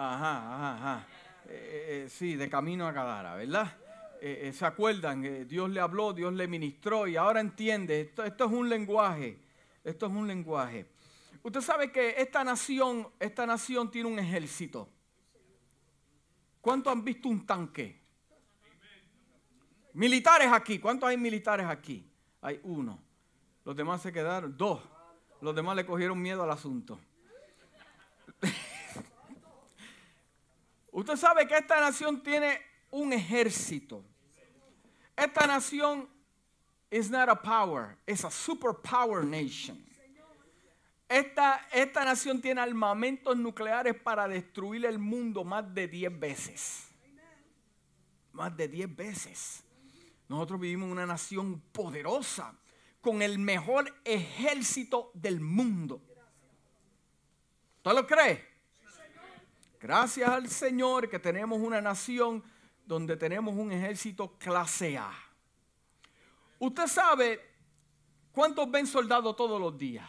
Ajá, ajá, ajá. Eh, eh, sí, de camino a Gadara, ¿verdad? Eh, ¿Se acuerdan? Dios le habló, Dios le ministró y ahora entiende, esto, esto es un lenguaje, esto es un lenguaje. Usted sabe que esta nación, esta nación tiene un ejército. ¿Cuántos han visto un tanque? Militares aquí, ¿cuántos hay militares aquí? Hay uno. Los demás se quedaron, dos. Los demás le cogieron miedo al asunto. Usted sabe que esta nación tiene un ejército. Esta nación is not a power, es a superpower nation. Esta, esta nación tiene armamentos nucleares para destruir el mundo más de 10 veces. Más de 10 veces. Nosotros vivimos en una nación poderosa, con el mejor ejército del mundo. ¿Usted lo cree? Gracias al Señor que tenemos una nación donde tenemos un ejército clase A. Usted sabe cuántos ven soldados todos los días.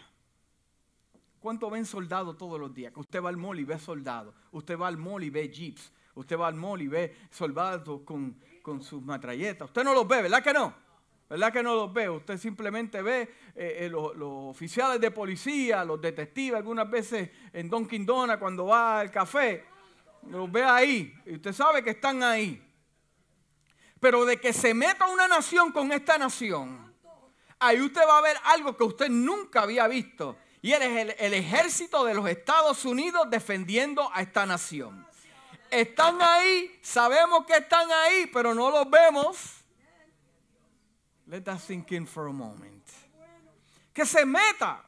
¿Cuántos ven soldados todos los días? Que usted va al mall y ve soldados. Usted va al mall y ve jeeps. Usted va al mall y ve soldados con, con sus matralletas. Usted no los ve, ¿verdad que no? ¿Verdad que no los ve? Usted simplemente ve eh, eh, los, oficiales de policía, los detectives, algunas veces en Dunkin' Donuts cuando va al café. Los ve ahí. Y usted sabe que están ahí. Pero de que se meta una nación con esta nación, ahí usted va a ver algo que usted nunca había visto. Y él es el ejército de los Estados Unidos defendiendo a esta nación. Están ahí, sabemos que están ahí, pero no los vemos. Let that sink in for a moment. Que se meta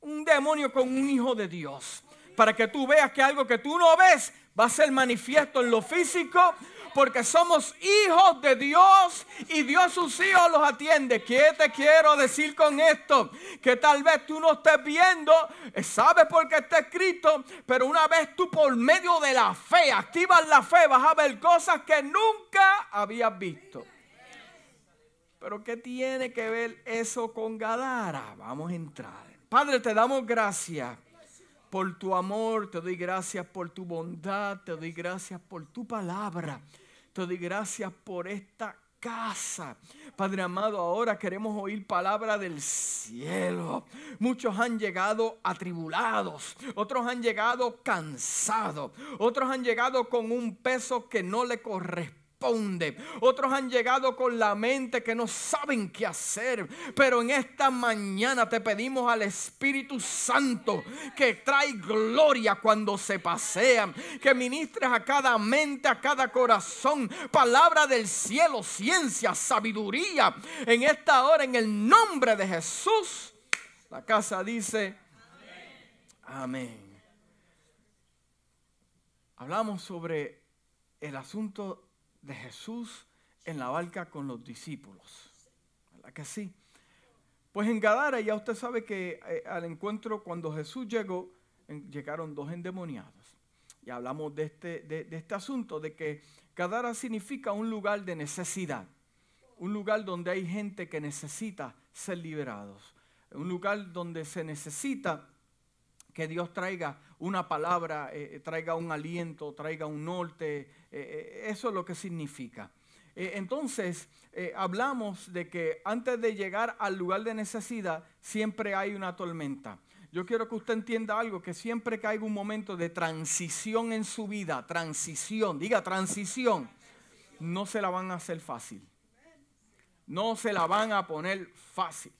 un demonio con un hijo de Dios. Para que tú veas que algo que tú no ves va a ser manifiesto en lo físico. Porque somos hijos de Dios y Dios sus hijos los atiende. ¿Qué te quiero decir con esto? Que tal vez tú no estés viendo, eh, sabes por qué está escrito, pero una vez tú por medio de la fe activas la fe, vas a ver cosas que nunca habías visto. Pero ¿qué tiene que ver eso con Gadara? Vamos a entrar. Padre, te damos gracias por tu amor, te doy gracias por tu bondad, te doy gracias por tu palabra, te doy gracias por esta casa. Padre amado, ahora queremos oír palabra del cielo. Muchos han llegado atribulados, otros han llegado cansados, otros han llegado con un peso que no le corresponde otros han llegado con la mente que no saben qué hacer. Pero en esta mañana te pedimos al Espíritu Santo que trae gloria cuando se pasean. Que ministres a cada mente, a cada corazón. Palabra del cielo, ciencia, sabiduría. En esta hora, en el nombre de Jesús. La casa dice, amén. Hablamos sobre el asunto de Jesús en la barca con los discípulos. ¿Verdad que sí? Pues en Gadara ya usted sabe que eh, al encuentro cuando Jesús llegó, llegaron dos endemoniados. Y hablamos de este, de, de este asunto, de que Gadara significa un lugar de necesidad, un lugar donde hay gente que necesita ser liberados, un lugar donde se necesita que Dios traiga una palabra, eh, eh, traiga un aliento, traiga un norte. Eh, eso es lo que significa. entonces, hablamos de que antes de llegar al lugar de necesidad, siempre hay una tormenta. Yo quiero que usted entienda algo, que siempre que hay un momento de transición en su vida, transición, diga transición, no se la van a hacer fácil. No se la van a poner fácil.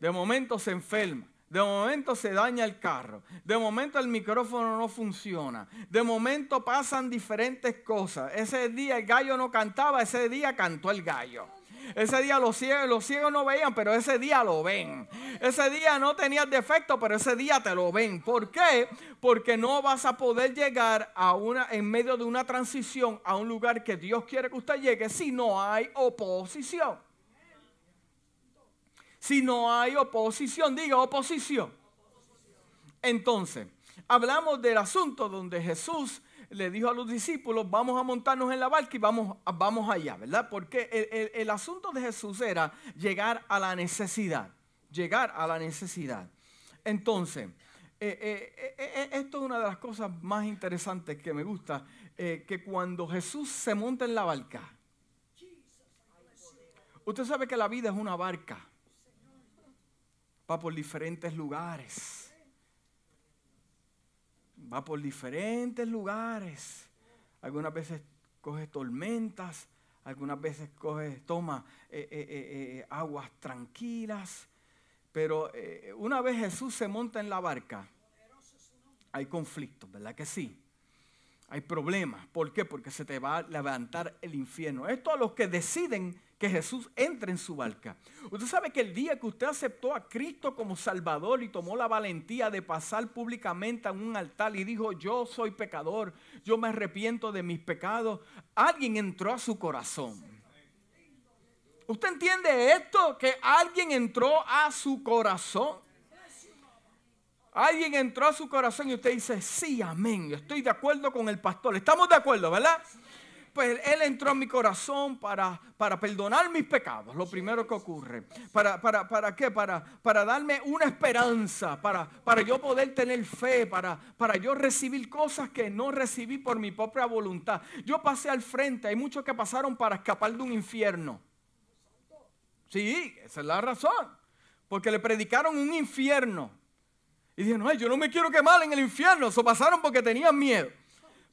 De momento se enferma de momento se daña el carro. De momento el micrófono no funciona. De momento pasan diferentes cosas. Ese día el gallo no cantaba, ese día cantó el gallo. Ese día los ciegos, los ciegos no veían, pero ese día lo ven. Ese día no tenías defecto, pero ese día te lo ven. ¿Por qué? Porque no vas a poder llegar a una, en medio de una transición a un lugar que Dios quiere que usted llegue si no hay oposición si no hay oposición. Diga oposición. Entonces, hablamos del asunto donde Jesús le dijo a los discípulos, vamos a montarnos en la barca y vamos, vamos allá, ¿verdad? Porque el, el asunto de Jesús era llegar a la necesidad, llegar a la necesidad. Entonces, esto es una de las cosas más interesantes que me gusta, que cuando Jesús se monta en la barca, usted sabe que la vida es una barca, va por diferentes lugares, va por diferentes lugares, algunas veces coge tormentas, algunas veces coge, toma eh, eh, eh, aguas tranquilas, pero una vez Jesús se monta en la barca, hay conflictos, ¿verdad que sí? Hay problemas. ¿Por qué? Porque se te va a levantar el infierno. Esto a los que deciden que Jesús entre en su barca. Usted sabe que el día que usted aceptó a Cristo como Salvador y tomó la valentía de pasar públicamente a un altar y dijo, yo soy pecador, yo me arrepiento de mis pecados, alguien entró a su corazón. ¿Usted entiende esto? Que alguien entró a su corazón. Alguien entró a su corazón y usted dice, sí, amén, estoy de acuerdo con el pastor. Estamos de acuerdo, ¿verdad? Pues Él entró en mi corazón para, para perdonar mis pecados, lo primero que ocurre. ¿Para, para, para qué? Para, para darme una esperanza, para, para yo poder tener fe, para, para yo recibir cosas que no recibí por mi propia voluntad. Yo pasé al frente, hay muchos que pasaron para escapar de un infierno. Sí, esa es la razón. Porque le predicaron un infierno. Y dijeron, ay, yo no me quiero quemar en el infierno. Eso pasaron porque tenían miedo.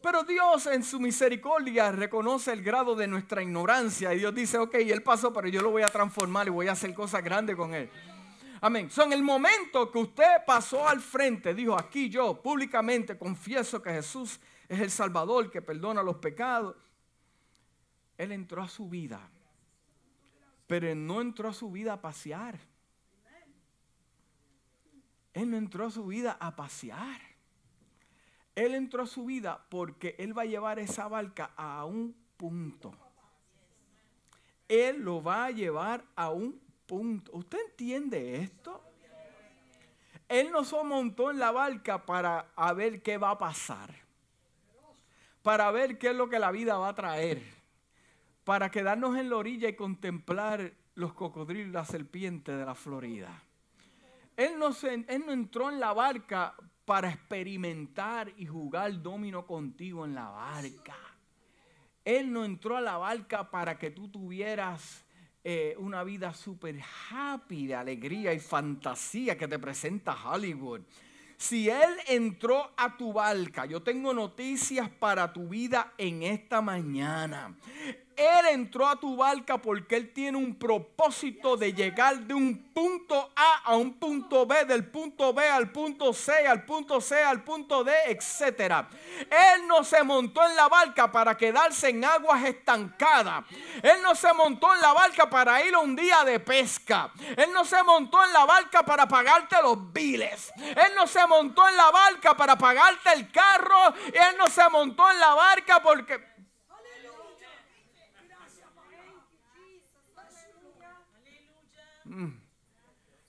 Pero Dios en su misericordia reconoce el grado de nuestra ignorancia y Dios dice, ok, él pasó, pero yo lo voy a transformar y voy a hacer cosas grandes con él. Amén. So, en el momento que usted pasó al frente, dijo, aquí yo públicamente confieso que Jesús es el Salvador que perdona los pecados. Él entró a su vida, pero no entró a su vida a pasear. Él no entró a su vida a pasear. Él entró a su vida porque Él va a llevar esa barca a un punto. Él lo va a llevar a un punto. ¿Usted entiende esto? Él no se montó en la barca para ver qué va a pasar. Para ver qué es lo que la vida va a traer. Para quedarnos en la orilla y contemplar los cocodrilos la serpiente de la Florida. Él no, se, él no entró en la barca para experimentar y jugar domino contigo en la barca. Él no entró a la barca para que tú tuvieras eh, una vida súper happy de alegría y fantasía que te presenta Hollywood. Si Él entró a tu barca, yo tengo noticias para tu vida en esta mañana. Él entró a tu barca porque Él tiene un propósito de llegar de un punto A a un punto B, del punto B al punto C, al punto C, al punto D, etc. Él no se montó en la barca para quedarse en aguas estancadas. Él no se montó en la barca para ir a un día de pesca. Él no se montó en la barca para pagarte los biles. Él no se montó en la barca para pagarte el carro. Él no se montó en la barca porque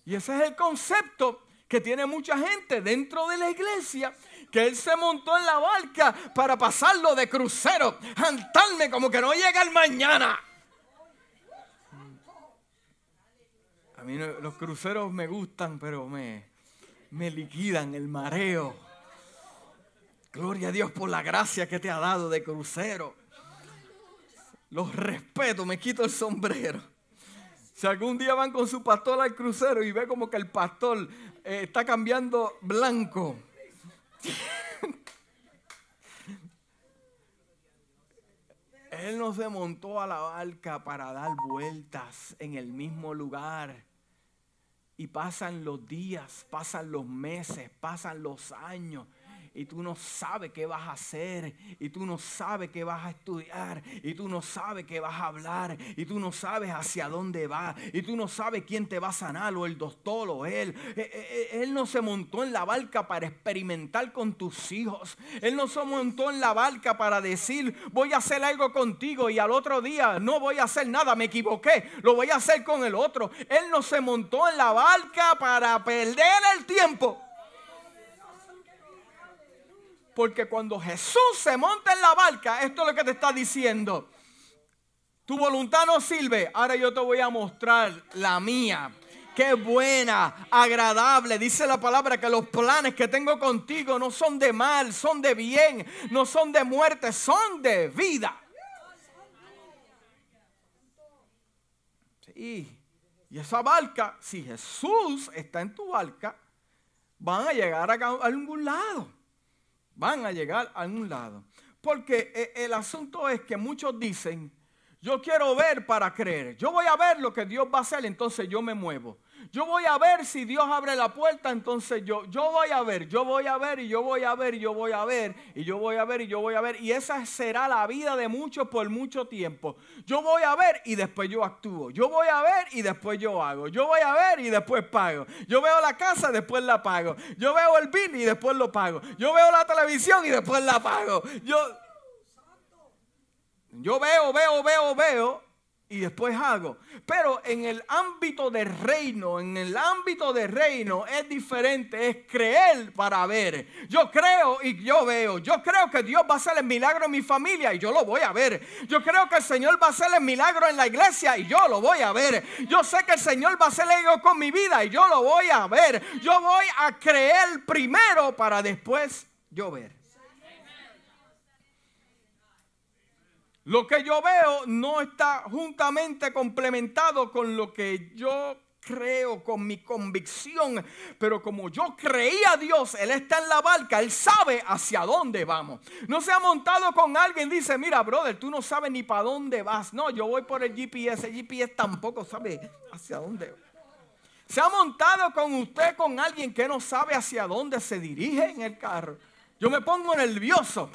Y ese es el concepto que tiene mucha gente dentro de la iglesia, que él se montó en la barca para pasarlo de crucero, jantarme como que no llega el mañana. A mí los cruceros me gustan, pero me, me liquidan el mareo. Gloria a Dios por la gracia que te ha dado de crucero. Los respeto, me quito el sombrero. Si algún día van con su pastor al crucero y ve como que el pastor eh, está cambiando blanco. Él no se montó a la barca para dar vueltas en el mismo lugar. Y pasan los días, pasan los meses, pasan los años y tú no sabes qué vas a hacer, y tú no sabes qué vas a estudiar, y tú no sabes qué vas a hablar, y tú no sabes hacia dónde va, y tú no sabes quién te va a sanar, o el doctor, o él. Eh, eh, eh, él no se montó en la barca para experimentar con tus hijos. Él no se montó en la barca para decir, voy a hacer algo contigo, y al otro día no voy a hacer nada, me equivoqué, lo voy a hacer con el otro. Él no se montó en la barca para perder el tiempo. Porque cuando Jesús se monta en la barca, esto es lo que te está diciendo. Tu voluntad no sirve. Ahora yo te voy a mostrar la mía Qué buena, agradable. Dice la palabra que los planes que tengo contigo no son de mal, son de bien, no son de muerte, son de vida. Sí. Y esa barca, si Jesús está en tu barca, van a llegar a algún lado. Van a llegar a algún lado. Porque eh, el asunto es que muchos dicen, yo quiero ver para creer. Yo voy a ver lo que Dios va a hacer, entonces yo me muevo. Yo voy a ver si Dios abre la puerta, entonces yo, yo voy a ver, yo voy a ver y yo voy a ver y yo voy a ver y yo voy a ver y yo voy a ver. Y esa será la vida de muchos por mucho tiempo. Yo voy a ver y después yo actúo. Yo voy a ver y después yo hago. Yo voy a ver y después pago. Yo veo la casa, después la pago. Yo veo el bill y después lo pago. Yo veo la televisión y después la pago. Yo, yo veo, veo, veo, veo y después hago. Pero en el ámbito de reino, en el ámbito de reino es diferente, es creer para ver. Yo creo y yo veo. Yo creo que Dios va a hacer el milagro en mi familia y yo lo voy a ver. Yo creo que el Señor va a hacer el milagro en la iglesia y yo lo voy a ver. Yo sé que el Señor va a hacer algo con mi vida y yo lo voy a ver. Yo voy a creer primero para después yo ver. Lo que yo veo no está juntamente complementado con lo que yo creo, con mi convicción. Pero como yo creía a Dios, Él está en la barca, Él sabe hacia dónde vamos. No se ha montado con alguien, dice, mira, brother, tú no sabes ni para dónde vas. No, yo voy por el GPS, el GPS tampoco sabe hacia dónde Se ha montado con usted, con alguien que no sabe hacia dónde se dirige en el carro. Yo me pongo nervioso.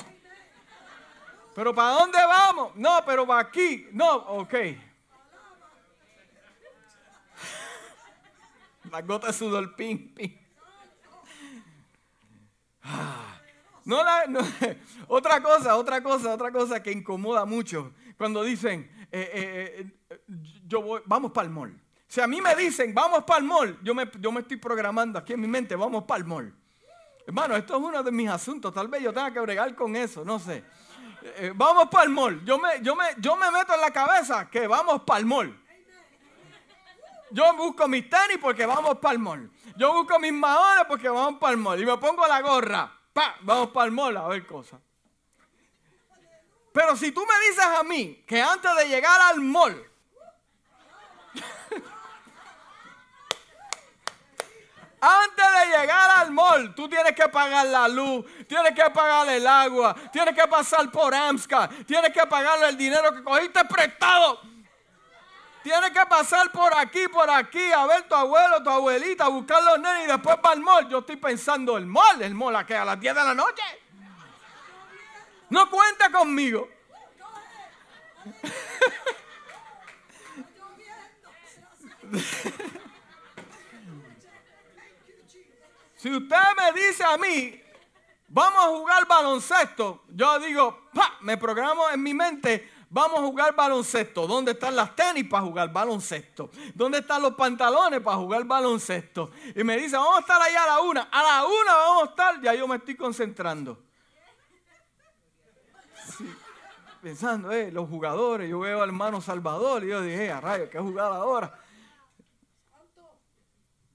¿Pero para dónde vamos? No, pero para aquí. No, ok. La gota de sudor, ping, ping. Ah. No, la, otra cosa, otra cosa, otra cosa que incomoda mucho cuando dicen, eh, eh, eh, yo voy, vamos para el mall. Si a mí me dicen, vamos para el mall, yo me, yo me estoy programando aquí en mi mente, vamos para el mall. Hermano, esto es uno de mis asuntos, tal vez yo tenga que bregar con eso, no sé. Eh, vamos para el mall. Yo me, yo, me, yo me meto en la cabeza que vamos para el mall. Yo busco mis tenis porque vamos para el mall. Yo busco mis maones porque vamos para el mall. Y me pongo la gorra. Pa, vamos para el mall a ver cosas. Pero si tú me dices a mí que antes de llegar al mall Antes de llegar al mall, tú tienes que pagar la luz, tienes que pagar el agua, tienes que pasar por AMSCA, tienes que pagar el dinero que cogiste prestado. Tienes que pasar por aquí, por aquí, a ver tu abuelo, tu abuelita, a buscar los nenes y después para el mall. Yo estoy pensando, el mall, el mall a que a las 10 de la noche. No cuenta conmigo. Si usted me dice a mí, vamos a jugar baloncesto, yo digo, pa, me programo en mi mente, vamos a jugar baloncesto. ¿Dónde están las tenis para jugar baloncesto? ¿Dónde están los pantalones para jugar baloncesto? Y me dice, vamos a estar allá a la una. A la una vamos a estar, ya yo me estoy concentrando. Pensando, eh, los jugadores, yo veo al hermano Salvador y yo dije, a rayo, ¿qué jugar ahora?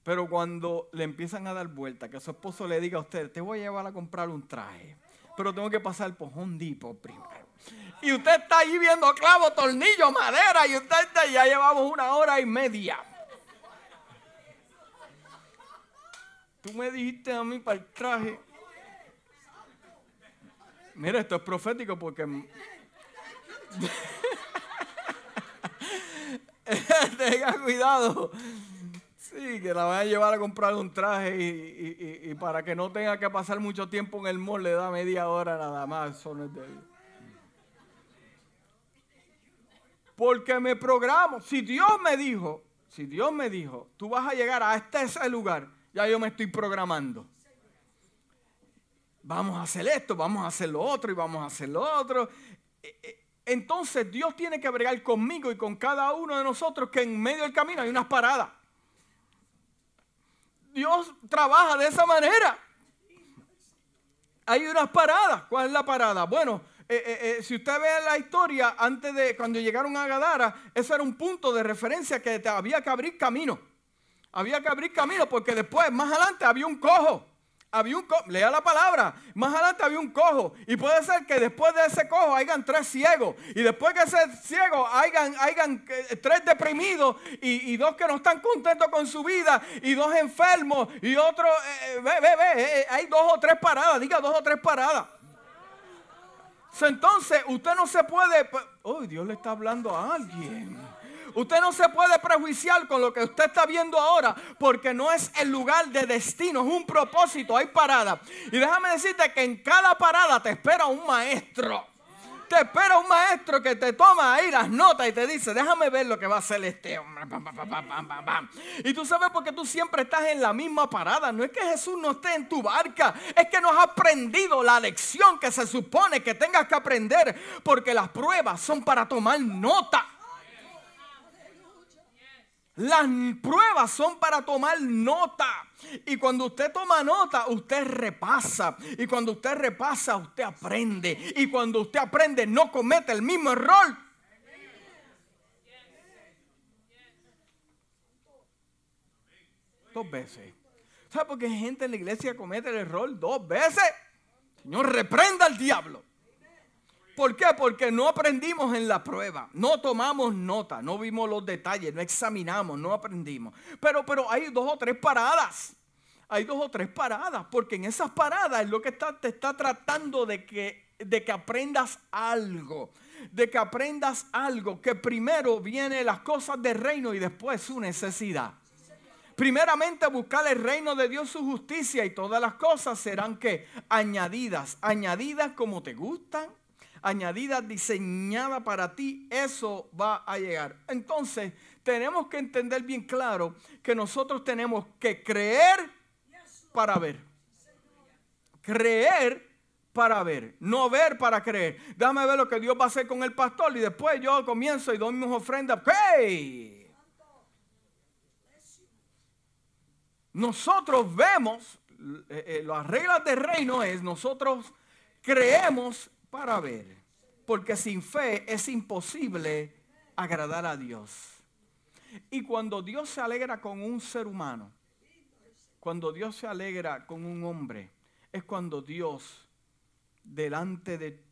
Pero cuando le empiezan a dar vuelta, que su esposo le diga a usted, te voy a llevar a comprar un traje, pero tengo que pasar por Hondipo primero. Y usted está ahí viendo clavo, tornillo, madera, y usted ya llevamos una hora y media. Tú me dijiste a mí para el traje. Mira, esto es profético porque... Tenga cuidado. Sí, que la van a llevar a comprar un traje y, para que no tenga que pasar mucho tiempo en el mall le da media hora nada más. Porque me programo. Si Dios me dijo, si Dios me dijo, tú vas a llegar a este ese lugar, ya yo me estoy programando. Vamos a hacer esto, vamos a hacer lo otro y vamos a hacer lo otro. E, e, entonces Dios tiene que bregar conmigo y con cada uno de nosotros que en medio del camino hay unas paradas. Dios trabaja de esa manera. Hay unas paradas. ¿Cuál es la parada? Bueno, eh, eh, eh, si usted ve la historia, antes de cuando llegaron a Gadara, ese era un punto de referencia que había que abrir camino. Había que abrir camino porque después, más adelante, había un cojo. Había un cojo, lea la palabra, más adelante había un cojo. Y puede ser que después de ese cojo hayan tres ciegos. Y después de ese ciego hayan, hayan eh, tres deprimidos y, dos que no están contentos con su vida. Y dos enfermos y otro, eh, eh, ve, ve, ve, hay dos o tres paradas, diga dos o tres paradas. Entonces, usted no se puede... Oh, Dios le está hablando a alguien. Usted no se puede prejuiciar con lo que usted está viendo ahora porque no es el lugar de destino, es un propósito, hay parada. Y déjame decirte que en cada parada te espera un maestro. Te espera un maestro que te toma ahí las notas y te dice, déjame ver lo que va a hacer este hombre. Y tú sabes porque tú siempre estás en la misma parada. No es que Jesús no esté en tu barca, es que no has aprendido la lección que se supone que tengas que aprender porque las pruebas son para tomar nota. Las pruebas son para tomar nota. Y cuando usted toma nota, usted repasa. Y cuando usted repasa, usted aprende. Y cuando usted aprende, no comete el mismo error. Dos veces. ¿Sabe por qué gente en la iglesia comete el error dos veces? Señor, reprenda al diablo. ¿Por qué? Porque no aprendimos en la prueba, no tomamos nota, no vimos los detalles, no examinamos, no aprendimos. Pero, pero hay dos o tres paradas. Hay dos o tres paradas, porque en esas paradas es lo que te está tratando de que, de que aprendas algo de que aprendas algo, que primero viene las cosas del reino y después su necesidad. Primeramente buscar el reino de Dios, su justicia y todas las cosas serán que añadidas, añadidas como te gustan, añadida, diseñada para ti, eso va a llegar. Entonces, tenemos que entender bien claro que nosotros tenemos que creer para ver. Creer para ver, no ver para creer. Déjame ver lo que Dios va a hacer con el pastor y después yo comienzo y doy mis ofrendas. ¡Hey! Nosotros vemos, eh, eh, las reglas del reino es, nosotros creemos para ver. Porque sin fe es imposible agradar a Dios. Y cuando Dios se alegra con un ser humano, cuando Dios se alegra con un hombre, es cuando Dios, delante de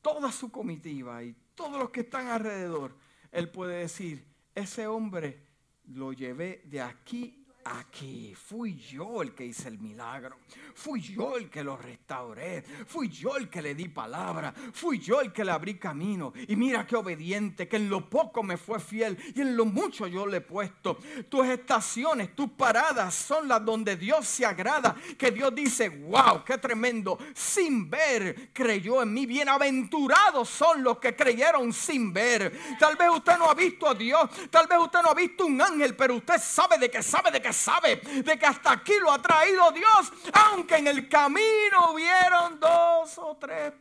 toda su comitiva y todos los que están alrededor, Él puede decir, ese hombre lo llevé de aquí aquí. Fui yo el que hice el milagro. Fui yo el que lo restauré. Fui yo el que le di palabra. Fui yo el que le abrí camino. Y mira qué obediente, que en lo poco me fue fiel y en lo mucho yo le he puesto. Tus estaciones, tus paradas son las donde Dios se agrada. Que Dios dice, wow, qué tremendo. Sin ver, creyó en mí. Bienaventurados son los que creyeron sin ver. Tal vez usted no ha visto a Dios. Tal vez usted no ha visto un ángel, pero usted sabe de que sabe de que sabe de que hasta aquí lo ha traído Dios, aunque en el camino hubieron dos o tres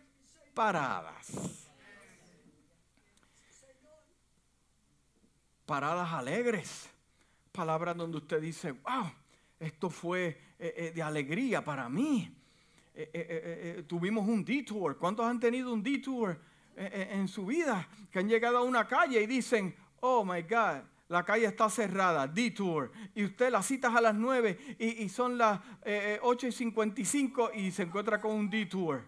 paradas. Paradas alegres, palabras donde usted dice, wow, esto fue eh, eh, de alegría para mí. Eh, tuvimos un detour. ¿Cuántos han tenido un detour en su vida? Que han llegado a una calle y dicen, oh my God, la calle está cerrada, detour, y usted las citas a las 9 y, son las 8 eh, y 55 y se encuentra con un detour.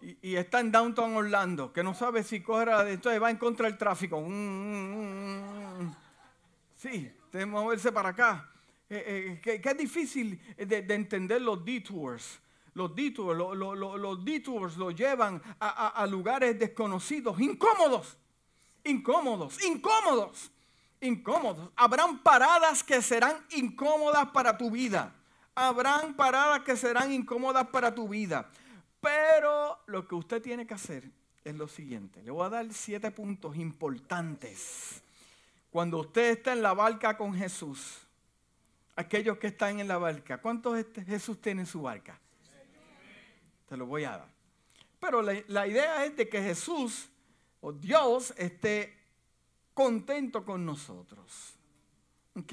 Y, está en Downtown Orlando, que no sabe si coge, entonces va en contra del tráfico. Mm, mm, mm, sí, que moverse para acá. Eh, eh, que, es difícil de, entender los detours. Los detours, los detours lo llevan a lugares desconocidos, incómodos incómodos, incómodos, incómodos. Habrán paradas que serán incómodas para tu vida. Habrán paradas que serán incómodas para tu vida. Pero lo que usted tiene que hacer es lo siguiente. Le voy a dar siete puntos importantes. Cuando usted está en la barca con Jesús, aquellos que están en la barca, ¿cuántos Jesús tiene en su barca? Te lo voy a dar. Pero la, la idea es de que Jesús o Dios esté contento con nosotros. ¿Ok?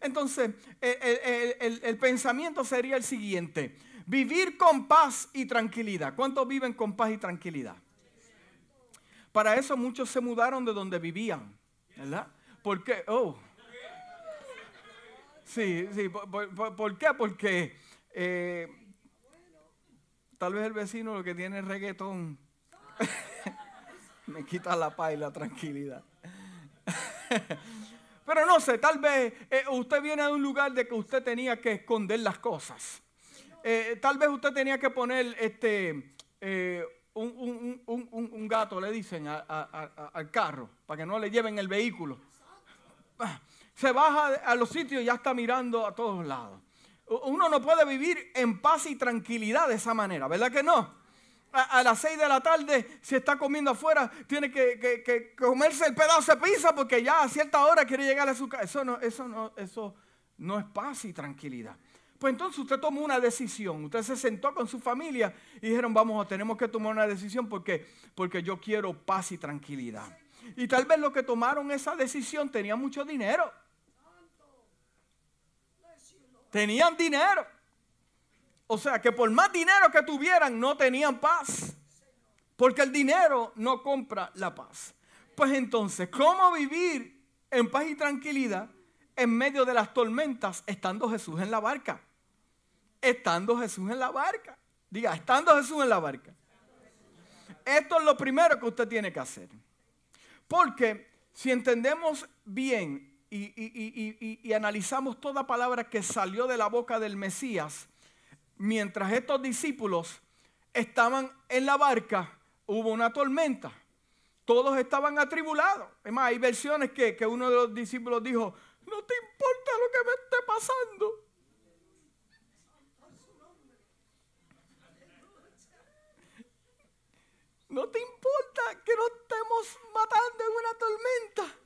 Entonces, el, pensamiento sería el siguiente. Vivir con paz y tranquilidad. ¿Cuántos viven con paz y tranquilidad? Para eso muchos se mudaron de donde vivían. ¿Verdad? Porque, oh, Sí, sí. ¿Por, qué? Porque eh, tal vez el vecino lo que tiene es reggaetón me quita la paz y la tranquilidad. Pero no sé, tal vez eh, usted viene de un lugar de que usted tenía que esconder las cosas. Eh, tal vez usted tenía que poner este, eh, un, gato, le dicen, al carro, para que no le lleven el vehículo. Se baja a los sitios y ya está mirando a todos lados. Uno no puede vivir en paz y tranquilidad de esa manera, ¿verdad que no? A, las 6 de la tarde, si está comiendo afuera, tiene que, comerse el pedazo de pizza porque ya a cierta hora quiere llegar a su casa. Eso no, eso, no, eso no es paz y tranquilidad. Pues entonces usted tomó una decisión, usted se sentó con su familia y dijeron, vamos, tenemos que tomar una decisión porque, porque yo quiero paz y tranquilidad. Y tal vez los que tomaron esa decisión tenían mucho dinero. Tenían dinero. O sea que por más dinero que tuvieran no tenían paz. Porque el dinero no compra la paz. Pues entonces, ¿cómo vivir en paz y tranquilidad en medio de las tormentas estando Jesús en la barca? Estando Jesús en la barca. Diga, estando Jesús en la barca. Esto es lo primero que usted tiene que hacer. Porque si entendemos bien y, analizamos toda palabra que salió de la boca del Mesías, mientras estos discípulos estaban en la barca, hubo una tormenta. Todos estaban atribulados. Es más, hay versiones que, uno de los discípulos dijo, no te importa lo que me esté pasando. No te importa que nos estemos matando en una tormenta.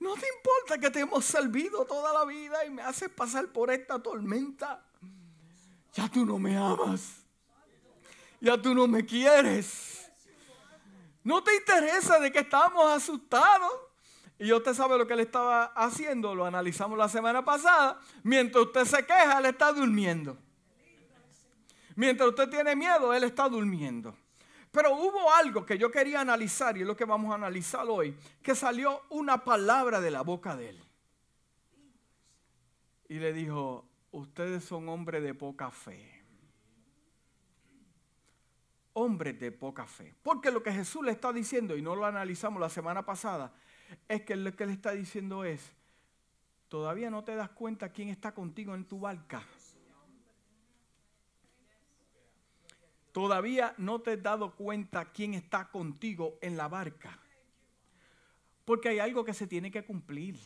No te importa que te hemos servido toda la vida y me haces pasar por esta tormenta ya tú no me amas. Ya tú no me quieres. No te interesa de que estamos asustados. Y usted sabe lo que él estaba haciendo, lo analizamos la semana pasada. Mientras usted se queja, él está durmiendo. Mientras usted tiene miedo, él está durmiendo. Pero hubo algo que yo quería analizar y es lo que vamos a analizar hoy, que salió una palabra de la boca de él. Y le dijo, ustedes son hombres de poca fe. Hombres de poca fe. Porque lo que Jesús le está diciendo, y no lo analizamos la semana pasada, es que lo que le está diciendo es, todavía no te das cuenta quién está contigo en tu barca. Todavía no te has dado cuenta quién está contigo en la barca. Porque hay algo que se tiene que cumplir.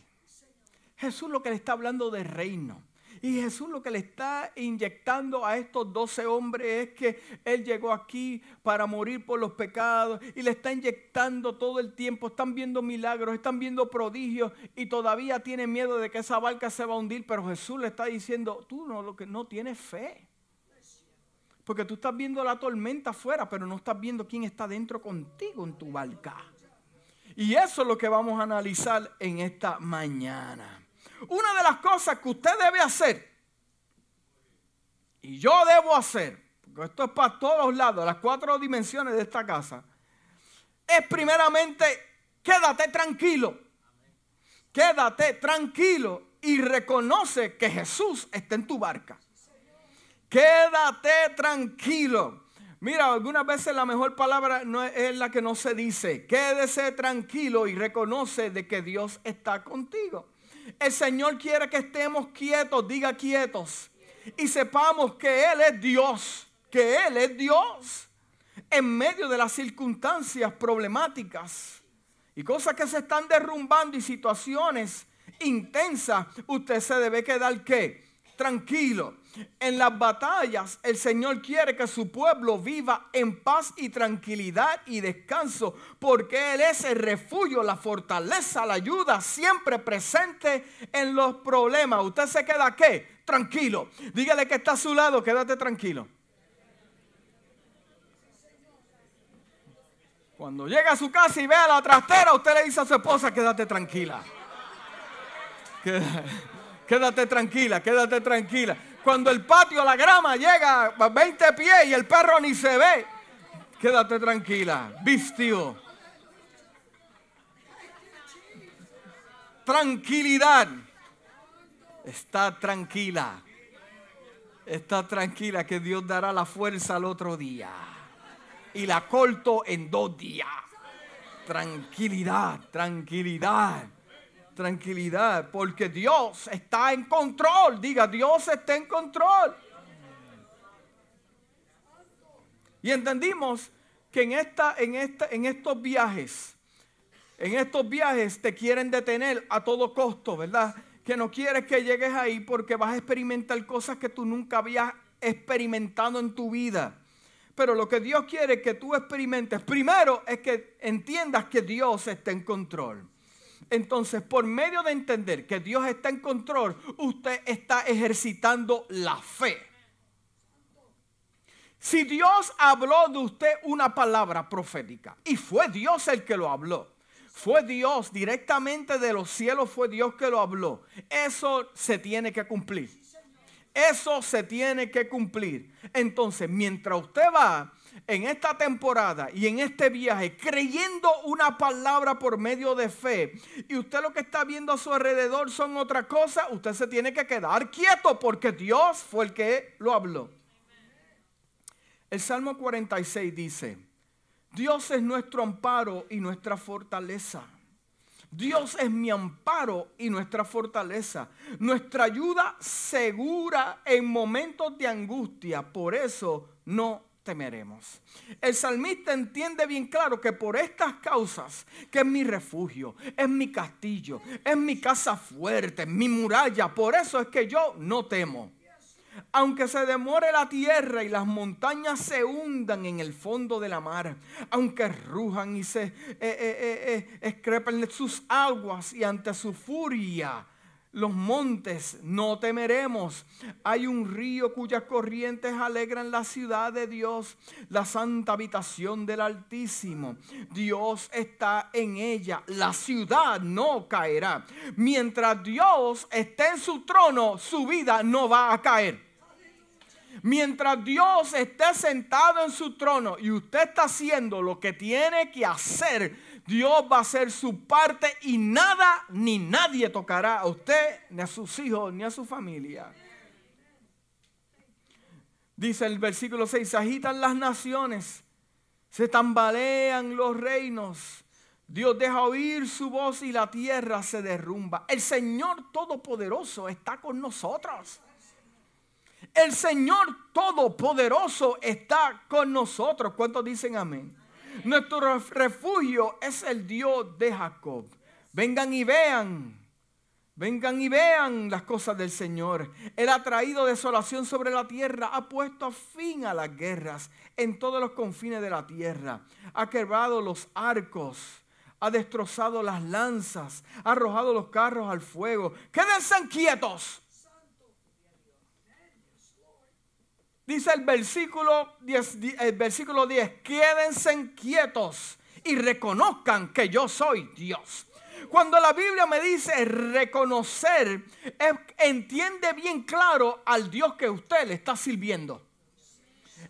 Jesús lo que le está hablando de reino. Y Jesús lo que le está inyectando a estos doce hombres es que Él llegó aquí para morir por los pecados y le está inyectando todo el tiempo. Están viendo milagros, están viendo prodigios y todavía tienen miedo de que esa barca se va a hundir. Pero Jesús le está diciendo, tú no, lo que no tienes fe. Porque tú estás viendo la tormenta afuera, pero no estás viendo quién está dentro contigo en tu barca. Y eso es lo que vamos a analizar en esta mañana. Una de las cosas que usted debe hacer, y yo debo hacer, porque esto es para todos lados, las cuatro dimensiones de esta casa, es primeramente, quédate tranquilo. Quédate tranquilo y reconoce que Jesús está en tu barca. Quédate tranquilo. Mira, algunas veces la mejor palabra no es la que no se dice. Quédese tranquilo y reconoce de que Dios está contigo. El Señor quiere que estemos quietos, diga quietos. Y sepamos que Él es Dios, que Él es Dios. En medio de las circunstancias problemáticas y cosas que se están derrumbando y situaciones intensas, usted se debe quedar qué? Tranquilo en las batallas, el Señor quiere que su pueblo viva en paz y tranquilidad y descanso, porque Él es el refugio, la fortaleza, la ayuda, siempre presente en los problemas. ¿Usted se queda qué? Tranquilo. Dígale que está a su lado, quédate tranquilo. Cuando llega a su casa y ve a la trastera, usted le dice a su esposa, quédate tranquila. Quédate tranquila, quédate tranquila. Cuando el patio, la grama llega a 20 pies y el perro ni se ve, quédate tranquila, vistió. Tranquilidad. Está tranquila. Está tranquila que Dios dará la fuerza al otro día. Y la corto en dos días. Tranquilidad, tranquilidad, tranquilidad. Porque Dios está en control. Diga, Dios está en control. Y entendimos que en, esta, en, esta, en estos viajes, en estos viajes te quieren detener a todo costo, ¿verdad? Que no quieres que llegues ahí porque vas a experimentar cosas que tú nunca habías experimentado en tu vida. Pero lo que Dios quiere que tú experimentes primero es que entiendas que Dios está en control. Entonces, por medio de entender que Dios está en control, usted está ejercitando la fe. Si Dios habló de usted una palabra profética y fue Dios el que lo habló, fue Dios directamente de los cielos, fue Dios que lo habló, eso se tiene que cumplir. Eso se tiene que cumplir. Entonces, mientras usted va en esta temporada y en este viaje creyendo una palabra por medio de fe y usted lo que está viendo a su alrededor son otra cosa, usted se tiene que quedar quieto porque Dios fue el que lo habló. El Salmo 46 dice, Dios es nuestro amparo y nuestra fortaleza. Dios es mi amparo y nuestra fortaleza, nuestra ayuda segura en momentos de angustia. Por eso no temeremos. El salmista entiende bien claro que por estas causas, que es mi refugio, es mi castillo, es mi casa fuerte, mi muralla, por eso es que yo no temo. Aunque se demore la tierra y las montañas se hundan en el fondo de la mar, aunque rujan y se eh, eh, eh, sus aguas y ante su furia los montes no temeremos. Hay un río cuyas corrientes alegran la ciudad de Dios, la santa habitación del Altísimo. Dios está en ella. La ciudad no caerá. Mientras Dios esté en su trono, su vida no va a caer. Mientras Dios esté sentado en su trono y usted está haciendo lo que tiene que hacer, Dios va a hacer su parte y nada ni nadie tocará a usted, ni a sus hijos, ni a su familia. Dice el versículo 6, se agitan las naciones, se tambalean los reinos. Dios deja oír su voz y la tierra se derrumba. El Señor Todopoderoso está con nosotros. El Señor Todopoderoso está con nosotros. ¿Cuántos dicen amén? Nuestro refugio es el Dios de Jacob. Vengan y vean. Vengan y vean las cosas del Señor. Él ha traído desolación sobre la tierra, ha puesto fin a las guerras en todos los confines de la tierra, ha quebrado los arcos, ha destrozado las lanzas, ha arrojado los carros al fuego. Quédense quietos Dice el versículo 10, el versículo 10, quédense quietos y reconozcan que yo soy Dios. Cuando la Biblia me dice reconocer, entiende bien claro al Dios que usted le está sirviendo.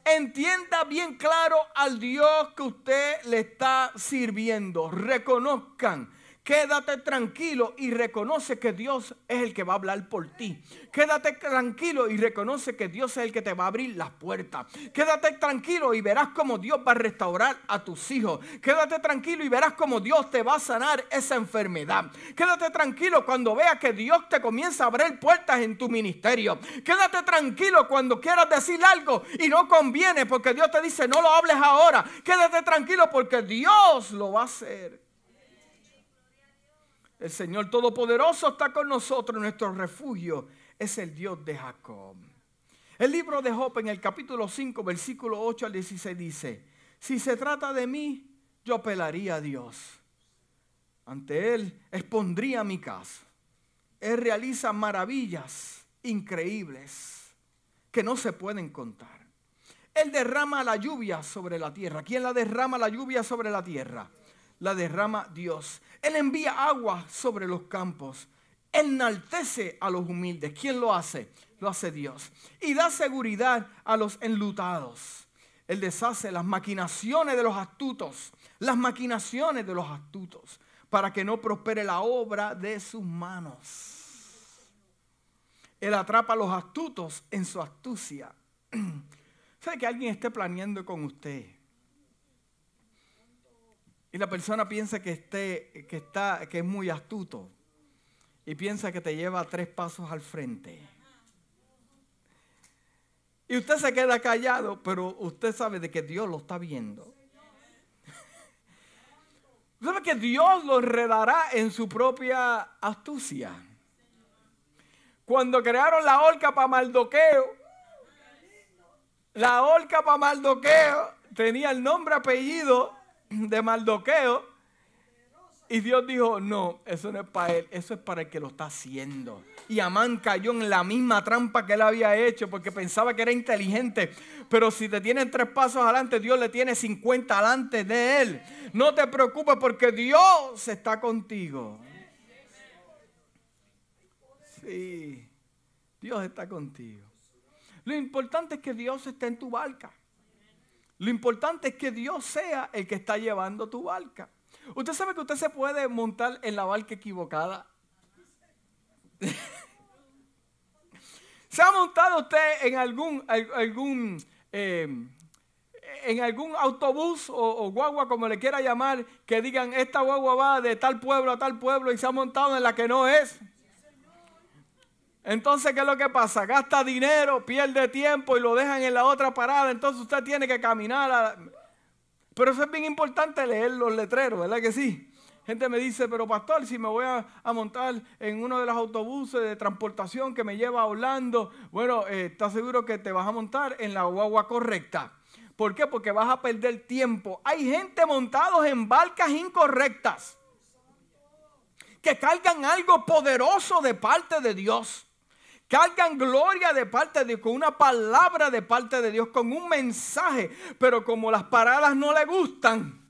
Entienda bien claro al Dios que usted le está sirviendo. Reconozcan Quédate tranquilo y reconoce que Dios es el que va a hablar por ti. Quédate tranquilo y reconoce que Dios es el que te va a abrir las puertas. Quédate tranquilo y verás cómo Dios va a restaurar a tus hijos. Quédate tranquilo y verás cómo Dios te va a sanar esa enfermedad. Quédate tranquilo cuando veas que Dios te comienza a abrir puertas en tu ministerio. Quédate tranquilo cuando quieras decir algo y no conviene porque Dios te dice no lo hables ahora. Quédate tranquilo porque Dios lo va a hacer. El Señor Todopoderoso está con nosotros. Nuestro refugio es el Dios de Jacob. El libro de Job en el capítulo 5, versículo 8 al 16 dice, si se trata de mí, yo apelaría a Dios. Ante Él expondría mi caso. Él realiza maravillas increíbles que no se pueden contar. Él derrama la lluvia sobre la tierra. ¿Quién la derrama la lluvia sobre la tierra? La derrama Dios. Él envía agua sobre los campos. Enaltece a los humildes. ¿Quién lo hace? Lo hace Dios. Y da seguridad a los enlutados. Él deshace las maquinaciones de los astutos. Las maquinaciones de los astutos. Para que no prospere la obra de sus manos. Él atrapa a los astutos en su astucia. ¿Sabe que alguien esté planeando con usted? Y la persona piensa que, esté, que, está, que es muy astuto y piensa que te lleva tres pasos al frente. Y usted se queda callado, pero usted sabe de que Dios lo está viendo. ¿Sabe que Dios lo enredará en su propia astucia? Cuando crearon la horca para Maldoqueo, la horca para Maldoqueo tenía el nombre apellido de Maldoqueo. Y Dios dijo, no, eso no es para él, eso es para el que lo está haciendo. Y Amán cayó en la misma trampa que él había hecho porque pensaba que era inteligente. Pero si te tienen tres pasos adelante, Dios le tiene 50 adelante de él. No te preocupes porque Dios está contigo. Sí, Dios está contigo. Lo importante es que Dios esté en tu barca. Lo importante es que Dios sea el que está llevando tu barca. Usted sabe que usted se puede montar en la barca equivocada. ¿Se ha montado usted en algún, algún, eh, en algún autobús o, o, guagua, como le quiera llamar, que digan, esta guagua va de tal pueblo a tal pueblo y se ha montado en la que no es? Entonces, ¿qué es lo que pasa? Gasta dinero, pierde tiempo y lo dejan en la otra parada. Entonces usted tiene que caminar. Pero eso es bien importante leer los letreros, ¿verdad que sí? Gente me dice, pero pastor, si me voy a, montar en uno de los autobuses de transportación que me lleva a Orlando, bueno, eh, ¿estás seguro que te vas a montar en la guagua correcta? ¿Por qué? Porque vas a perder tiempo. Hay gente montados en barcas incorrectas que cargan algo poderoso de parte de Dios cargan gloria de parte de Dios, con una palabra de parte de Dios, con un mensaje. Pero como las paradas no le gustan,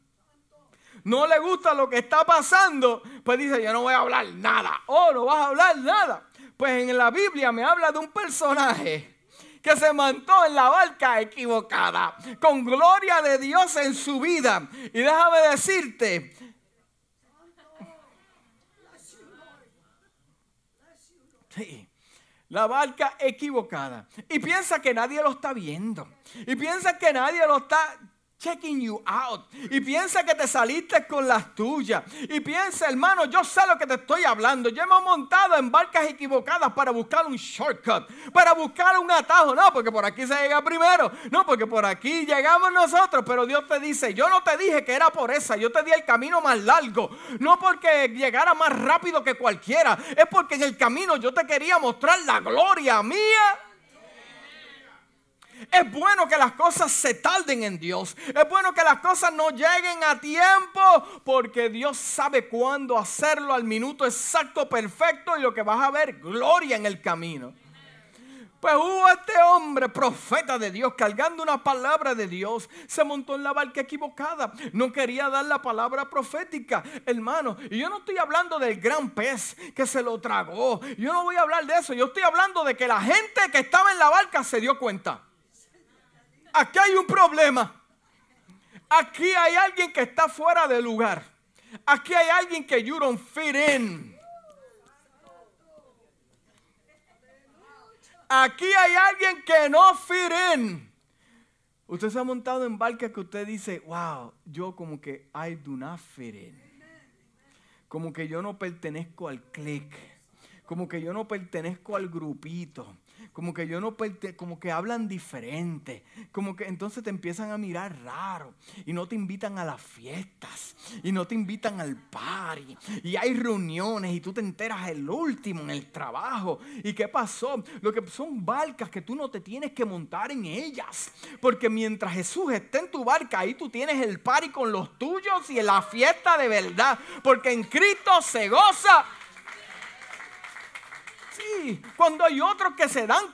no le gusta lo que está pasando, pues dice, yo no voy a hablar nada. Oh, no vas a hablar nada. Pues en la Biblia me habla de un personaje que se montó en la barca equivocada, con gloria de Dios en su vida. Y déjame decirte, sí, la barca equivocada. Y piensa que nadie lo está viendo. Y piensa que nadie lo está checking you out. Y piensa que te saliste con las tuyas. Y piensa, hermano, yo sé lo que te estoy hablando. Yo me montado en barcas equivocadas para buscar un shortcut, para buscar un atajo. No, porque por aquí se llega primero. No, porque por aquí llegamos nosotros. Pero Dios te dice, yo no te dije que era por esa. Yo te di el camino más largo. No porque llegara más rápido que cualquiera. Es porque en el camino yo te quería mostrar la gloria mía es bueno que las cosas se tarden en Dios. Es bueno que las cosas no lleguen a tiempo porque Dios sabe cuándo hacerlo al minuto exacto, perfecto y lo que vas a ver, gloria en el camino. Pues hubo este hombre, profeta de Dios, cargando una palabra de Dios, se montó en la barca equivocada. No quería dar la palabra profética, hermano. Y yo no estoy hablando del gran pez que se lo tragó. Yo no voy a hablar de eso. Yo estoy hablando de que la gente que estaba en la barca se dio cuenta aquí hay un problema. Aquí hay alguien que está fuera de lugar. Aquí hay alguien que you don't fit in. Aquí hay alguien que no fit in. Usted se ha montado en barca que usted dice, wow, yo como que I do not fit in. Como que yo no pertenezco al click. Como que yo no pertenezco al grupito como que yo no, como que hablan diferente, como que entonces te empiezan a mirar raro y no te invitan a las fiestas y no te invitan al party y hay reuniones y tú te enteras el último en el trabajo. ¿Y qué pasó? Lo que son barcas que tú no te tienes que montar en ellas, porque mientras Jesús esté en tu barca, ahí tú tienes el party con los tuyos y la fiesta de verdad, porque en Cristo se goza cuando hay otros que se dan,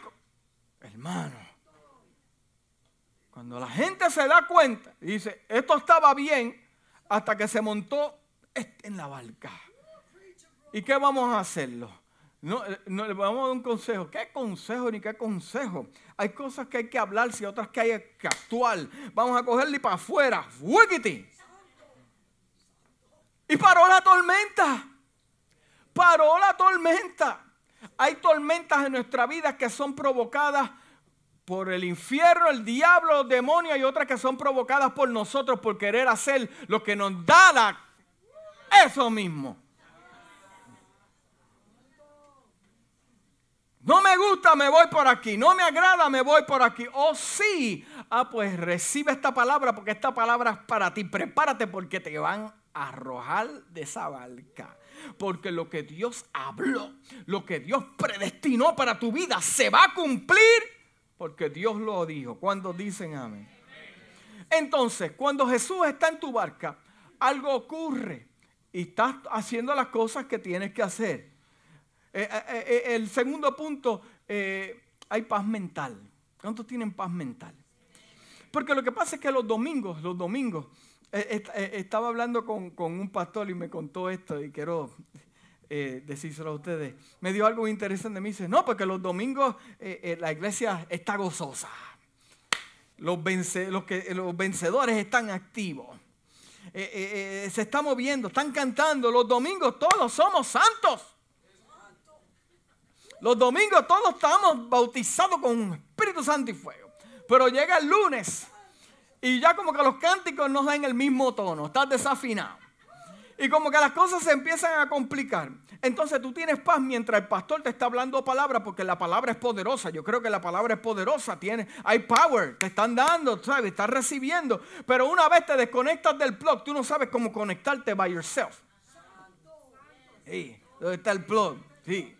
hermano, cuando la gente se da cuenta, dice, esto estaba bien hasta que se montó en la barca. ¿Y qué vamos a hacerlo? No, no, le vamos a dar un consejo. ¿Qué consejo ni qué consejo? Hay cosas que hay que hablar, y otras que hay que actuar. Vamos a cogerle para afuera. Y paró la tormenta. Paró la tormenta. Hay tormentas en nuestra vida que son provocadas por el infierno, el diablo, los demonios y otras que son provocadas por nosotros por querer hacer lo que nos da eso mismo. No me gusta, me voy por aquí. No me agrada, me voy por aquí. Oh, sí. Ah, pues recibe esta palabra porque esta palabra es para ti. Prepárate porque te van a arrojar de esa barca. Porque lo que Dios habló, lo que Dios predestinó para tu vida, se va a cumplir porque Dios lo dijo. Cuando dicen amén. Entonces, cuando Jesús está en tu barca, algo ocurre y estás haciendo las cosas que tienes que hacer. Eh, eh, eh, el segundo punto, hay paz mental. ¿Cuántos tienen paz mental? Porque lo que pasa es que los domingos, los domingos, estaba hablando con, un pastor y me contó esto y quiero decírselo a ustedes. Me dio algo interesante. Me dice, no, porque los domingos la iglesia está gozosa. Los, los, que, los vencedores están activos. se está moviendo, están cantando. Los domingos todos somos santos. Los domingos todos estamos bautizados con Espíritu Santo y fuego. Pero llega el lunes y ya como que los cánticos no dan el mismo tono, estás desafinado. Y como que las cosas se empiezan a complicar. Entonces tú tienes paz mientras el pastor te está hablando palabra porque la palabra es poderosa. Yo creo que la palabra es poderosa. Tiene, hay power, te están dando, ¿sabes? Estás recibiendo. Pero una vez te desconectas del plug, tú no sabes cómo conectarte by yourself. Sí, ¿dónde está el plug? Sí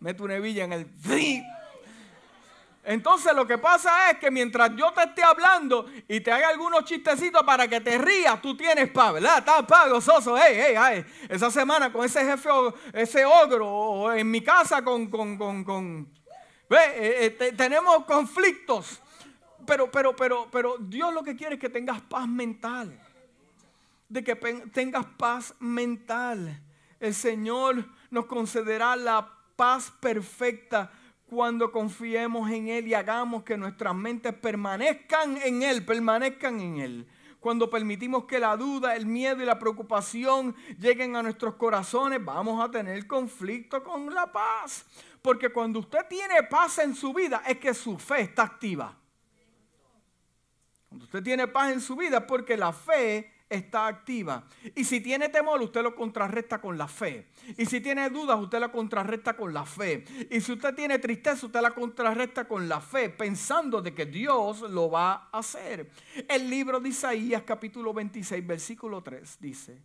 mete una hebilla en el... Entonces lo que pasa es que mientras yo te esté hablando y te haga algunos chistecitos para que te rías, tú tienes paz, ¿verdad? Estás paz, gozoso. Hey, hey, hey. Esa semana con ese jefe, ese ogro, o en mi casa con... con, con, con ¿ve? Eh, eh, tenemos conflictos. Pero, pero, pero, pero Dios lo que quiere es que tengas paz mental. De que tengas paz mental. El Señor nos concederá la paz perfecta cuando confiemos en Él y hagamos que nuestras mentes permanezcan en Él, permanezcan en Él. Cuando permitimos que la duda, el miedo y la preocupación lleguen a nuestros corazones, vamos a tener conflicto con la paz. Porque cuando usted tiene paz en su vida, es que su fe está activa. Cuando usted tiene paz en su vida, es porque la fe está activa. Y si tiene temor, usted lo contrarresta con la fe. Y si tiene dudas, usted la contrarresta con la fe. Y si usted tiene tristeza, usted la contrarresta con la fe, pensando de que Dios lo va a hacer. El libro de Isaías capítulo 26, versículo 3 dice,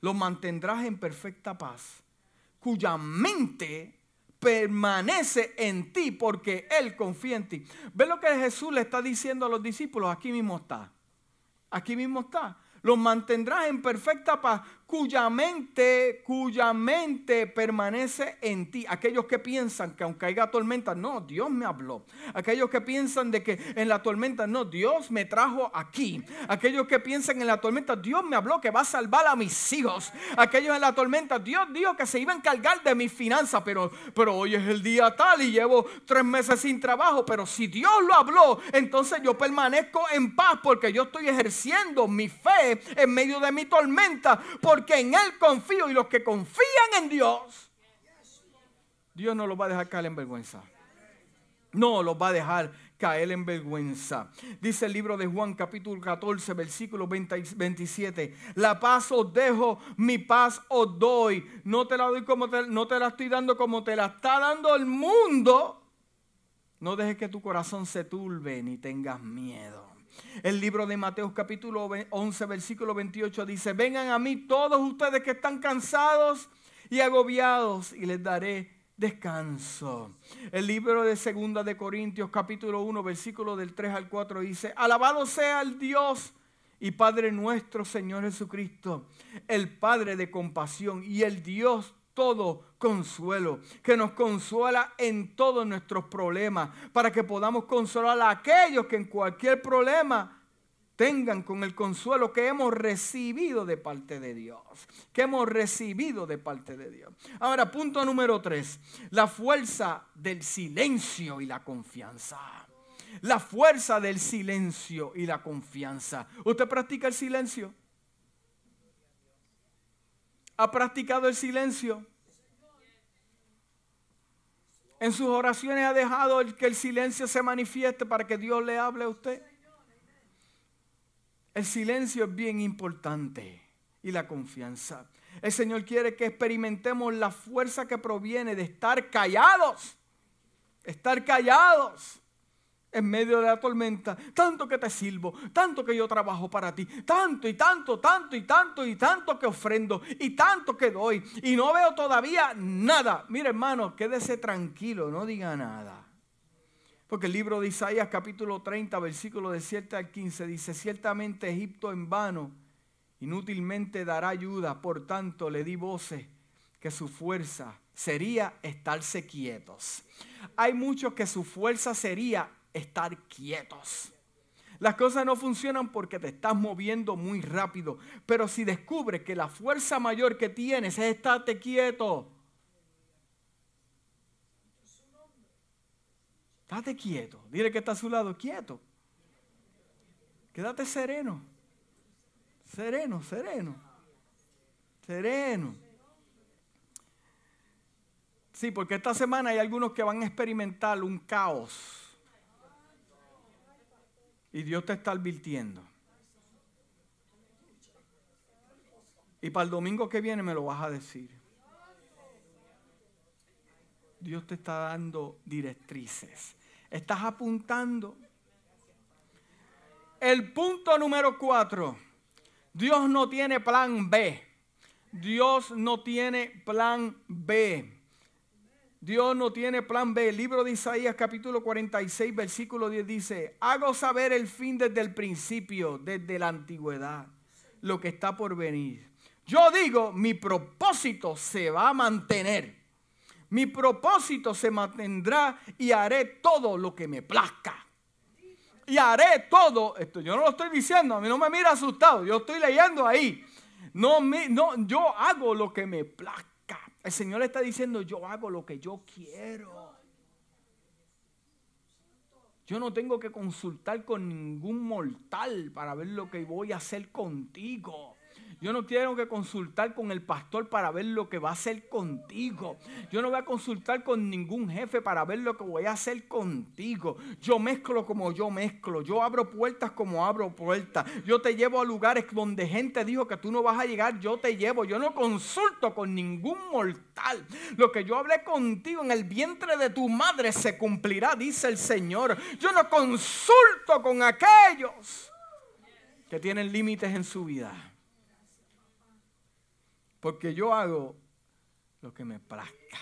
lo mantendrás en perfecta paz, cuya mente permanece en ti porque Él confía en ti. ¿Ve lo que Jesús le está diciendo a los discípulos? Aquí mismo está. Aquí mismo está. Los mantendrás en perfecta paz cuya mente, cuya mente permanece en ti. Aquellos que piensan que aunque haya tormenta, no, Dios me habló. Aquellos que piensan de que en la tormenta, no, Dios me trajo aquí. Aquellos que piensan en la tormenta, Dios me habló que va a salvar a mis hijos. Aquellos en la tormenta, Dios dijo que se iba a encargar de mis finanzas, pero, pero hoy es el día tal y llevo tres meses sin trabajo. Pero si Dios lo habló, entonces yo permanezco en paz porque yo estoy ejerciendo mi fe en medio de mi tormenta. Que en Él confío y los que confían en Dios, Dios no los va a dejar caer en vergüenza. No los va a dejar caer en vergüenza. Dice el libro de Juan capítulo 14 versículo 27. La paz os dejo, mi paz os doy. No te la doy como no te la estoy dando como te la está dando el mundo. No dejes que tu corazón se turbe ni tengas miedo. El libro de Mateo capítulo 11 versículo 28 dice, vengan a mí todos ustedes que están cansados y agobiados y les daré descanso. El libro de Segunda de Corintios capítulo 1 versículo del 3 al 4 dice, alabado sea el Dios y Padre nuestro Señor Jesucristo, el Padre de compasión y el Dios todo consuelo, que nos consuela en todos nuestros problemas, para que podamos consolar a aquellos que en cualquier problema tengan con el consuelo que hemos recibido de parte de Dios, que hemos recibido de parte de Dios. Ahora, punto número tres, la fuerza del silencio y la confianza. La fuerza del silencio y la confianza. ¿Usted practica el silencio? ¿Ha practicado el silencio? En sus oraciones ha dejado que el silencio se manifieste para que Dios le hable a usted. El silencio es bien importante y la confianza. El Señor quiere que experimentemos la fuerza que proviene de estar callados. Estar callados en medio de la tormenta, tanto que te sirvo, tanto que yo trabajo para ti, tanto y tanto, tanto y tanto y tanto que ofrendo y tanto que doy y no veo todavía nada. Mire hermano, quédese tranquilo, no diga nada. Porque el libro de Isaías capítulo 30, versículo de 7 al 15 dice, ciertamente Egipto en vano, inútilmente dará ayuda, por tanto le di voces que su fuerza sería estarse quietos. Hay muchos que su fuerza sería estar quietos. Las cosas no funcionan porque te estás moviendo muy rápido. Pero si descubres que la fuerza mayor que tienes es estarte quieto. Estate quieto. Dile que está a su lado, quieto. Quédate sereno. Sereno, sereno. Sereno. Sí, porque esta semana hay algunos que van a experimentar un caos y Dios te está advirtiendo. Y para el domingo que viene me lo vas a decir. Dios te está dando directrices. Estás apuntando. El punto número cuatro. Dios no tiene plan B. Dios no tiene plan B. Dios no tiene plan B. El libro de Isaías capítulo 46 versículo 10 dice, hago saber el fin desde el principio, desde la antigüedad, lo que está por venir. Yo digo, mi propósito se va a mantener. Mi propósito se mantendrá y haré todo lo que me plazca. Y haré todo, esto yo no lo estoy diciendo, a mí no me mira asustado, yo estoy leyendo ahí. No, no, yo hago lo que me plazca. El Señor le está diciendo, yo hago lo que yo quiero. Yo no tengo que consultar con ningún mortal para ver lo que voy a hacer contigo. Yo no quiero que consultar con el pastor para ver lo que va a hacer contigo. Yo no voy a consultar con ningún jefe para ver lo que voy a hacer contigo. Yo mezclo como yo mezclo. Yo abro puertas como abro puertas. Yo te llevo a lugares donde gente dijo que tú no vas a llegar. Yo te llevo. Yo no consulto con ningún mortal. Lo que yo hablé contigo en el vientre de tu madre se cumplirá, dice el Señor. Yo no consulto con aquellos que tienen límites en su vida. Porque yo hago lo que me plazca.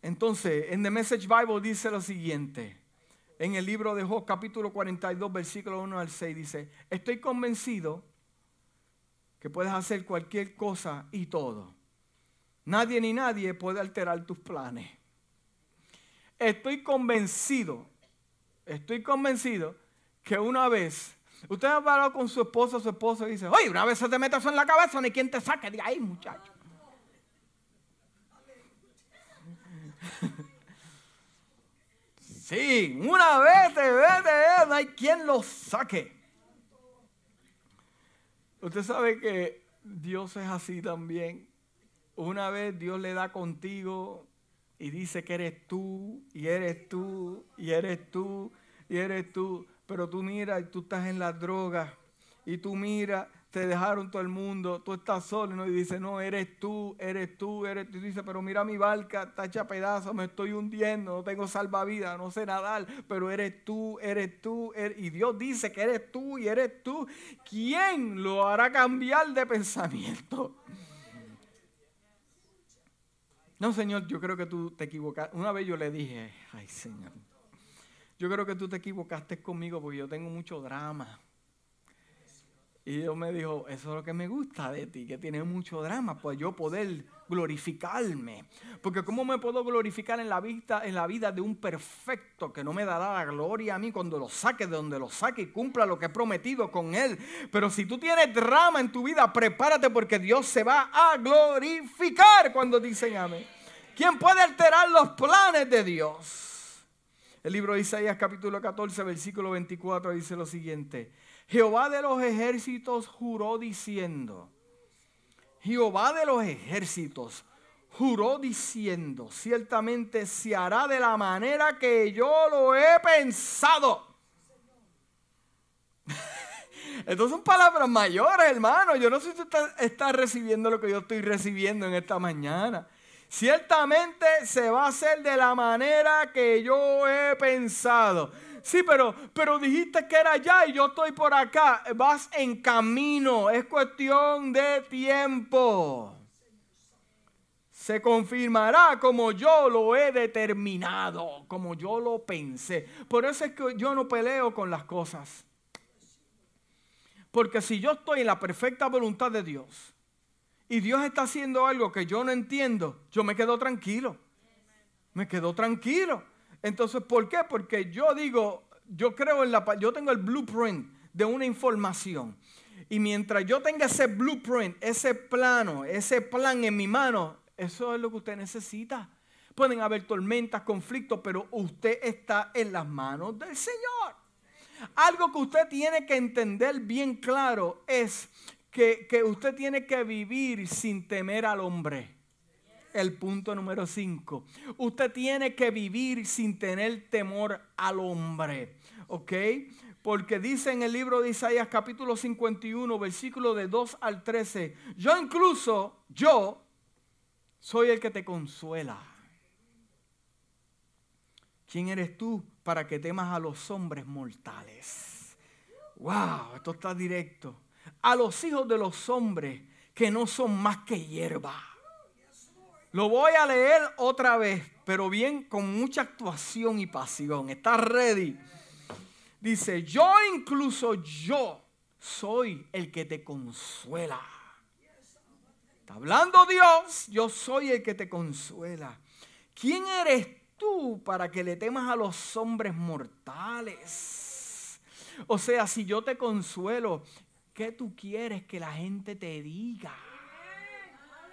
Entonces, en The Message Bible dice lo siguiente. En el libro de Job, capítulo 42, versículo 1 al 6, dice, estoy convencido que puedes hacer cualquier cosa y todo. Nadie ni nadie puede alterar tus planes. Estoy convencido, estoy convencido que una vez Usted ha hablado con su esposo, su esposo y dice, oye, una vez se te mete eso en la cabeza, ni quien te saque. Diga, ay, muchacho. Sí, una vez te vete, no hay quien lo saque. Usted sabe que Dios es así también. Una vez Dios le da contigo y dice que eres tú, y eres tú, y eres tú, y eres tú. Pero tú miras y tú estás en la droga. Y tú miras, te dejaron todo el mundo, tú estás solo. Y dice, no, eres tú, eres tú, eres tú. Y dice, pero mira mi barca, está hecha pedazos, me estoy hundiendo, no tengo salvavidas, no sé nadar. Pero eres tú, eres tú. Er-". Y Dios dice que eres tú y eres tú. ¿Quién lo hará cambiar de pensamiento? No, Señor, yo creo que tú te equivocas. Una vez yo le dije, ay, Señor yo creo que tú te equivocaste conmigo porque yo tengo mucho drama. Y Dios me dijo, eso es lo que me gusta de ti, que tienes mucho drama, pues yo poder glorificarme. Porque ¿cómo me puedo glorificar en la, vista, en la vida de un perfecto que no me dará la gloria a mí cuando lo saque de donde lo saque y cumpla lo que he prometido con él? Pero si tú tienes drama en tu vida, prepárate porque Dios se va a glorificar cuando dicen amén. ¿Quién puede alterar los planes de Dios? El libro de Isaías capítulo 14, versículo 24 dice lo siguiente. Jehová de los ejércitos juró diciendo, Jehová de los ejércitos juró diciendo, ciertamente se hará de la manera que yo lo he pensado. Estas son palabras mayores, hermano. Yo no sé si usted está recibiendo lo que yo estoy recibiendo en esta mañana. Ciertamente se va a hacer de la manera que yo he pensado. Sí, pero, pero dijiste que era allá y yo estoy por acá. Vas en camino. Es cuestión de tiempo. Se confirmará como yo lo he determinado, como yo lo pensé. Por eso es que yo no peleo con las cosas. Porque si yo estoy en la perfecta voluntad de Dios y Dios está haciendo algo que yo no entiendo, yo me quedo tranquilo. Me quedo tranquilo. Entonces, ¿por qué? Porque yo digo, yo creo en la yo tengo el blueprint de una información. Y mientras yo tenga ese blueprint, ese plano, ese plan en mi mano, eso es lo que usted necesita. Pueden haber tormentas, conflictos, pero usted está en las manos del Señor. Algo que usted tiene que entender bien claro es que, usted tiene que vivir sin temer al hombre. El punto número 5. Usted tiene que vivir sin tener temor al hombre. ¿Ok? Porque dice en el libro de Isaías capítulo 51, versículo de 2 al 13, yo incluso, yo soy el que te consuela. ¿Quién eres tú para que temas a los hombres mortales? Wow, esto está directo. A los hijos de los hombres que no son más que hierba. Lo voy a leer otra vez, pero bien con mucha actuación y pasión. ¿Está ready? Dice, yo incluso yo soy el que te consuela. Está hablando Dios, yo soy el que te consuela. ¿Quién eres tú para que le temas a los hombres mortales? O sea, si yo te consuelo, ¿qué tú quieres que la gente te diga?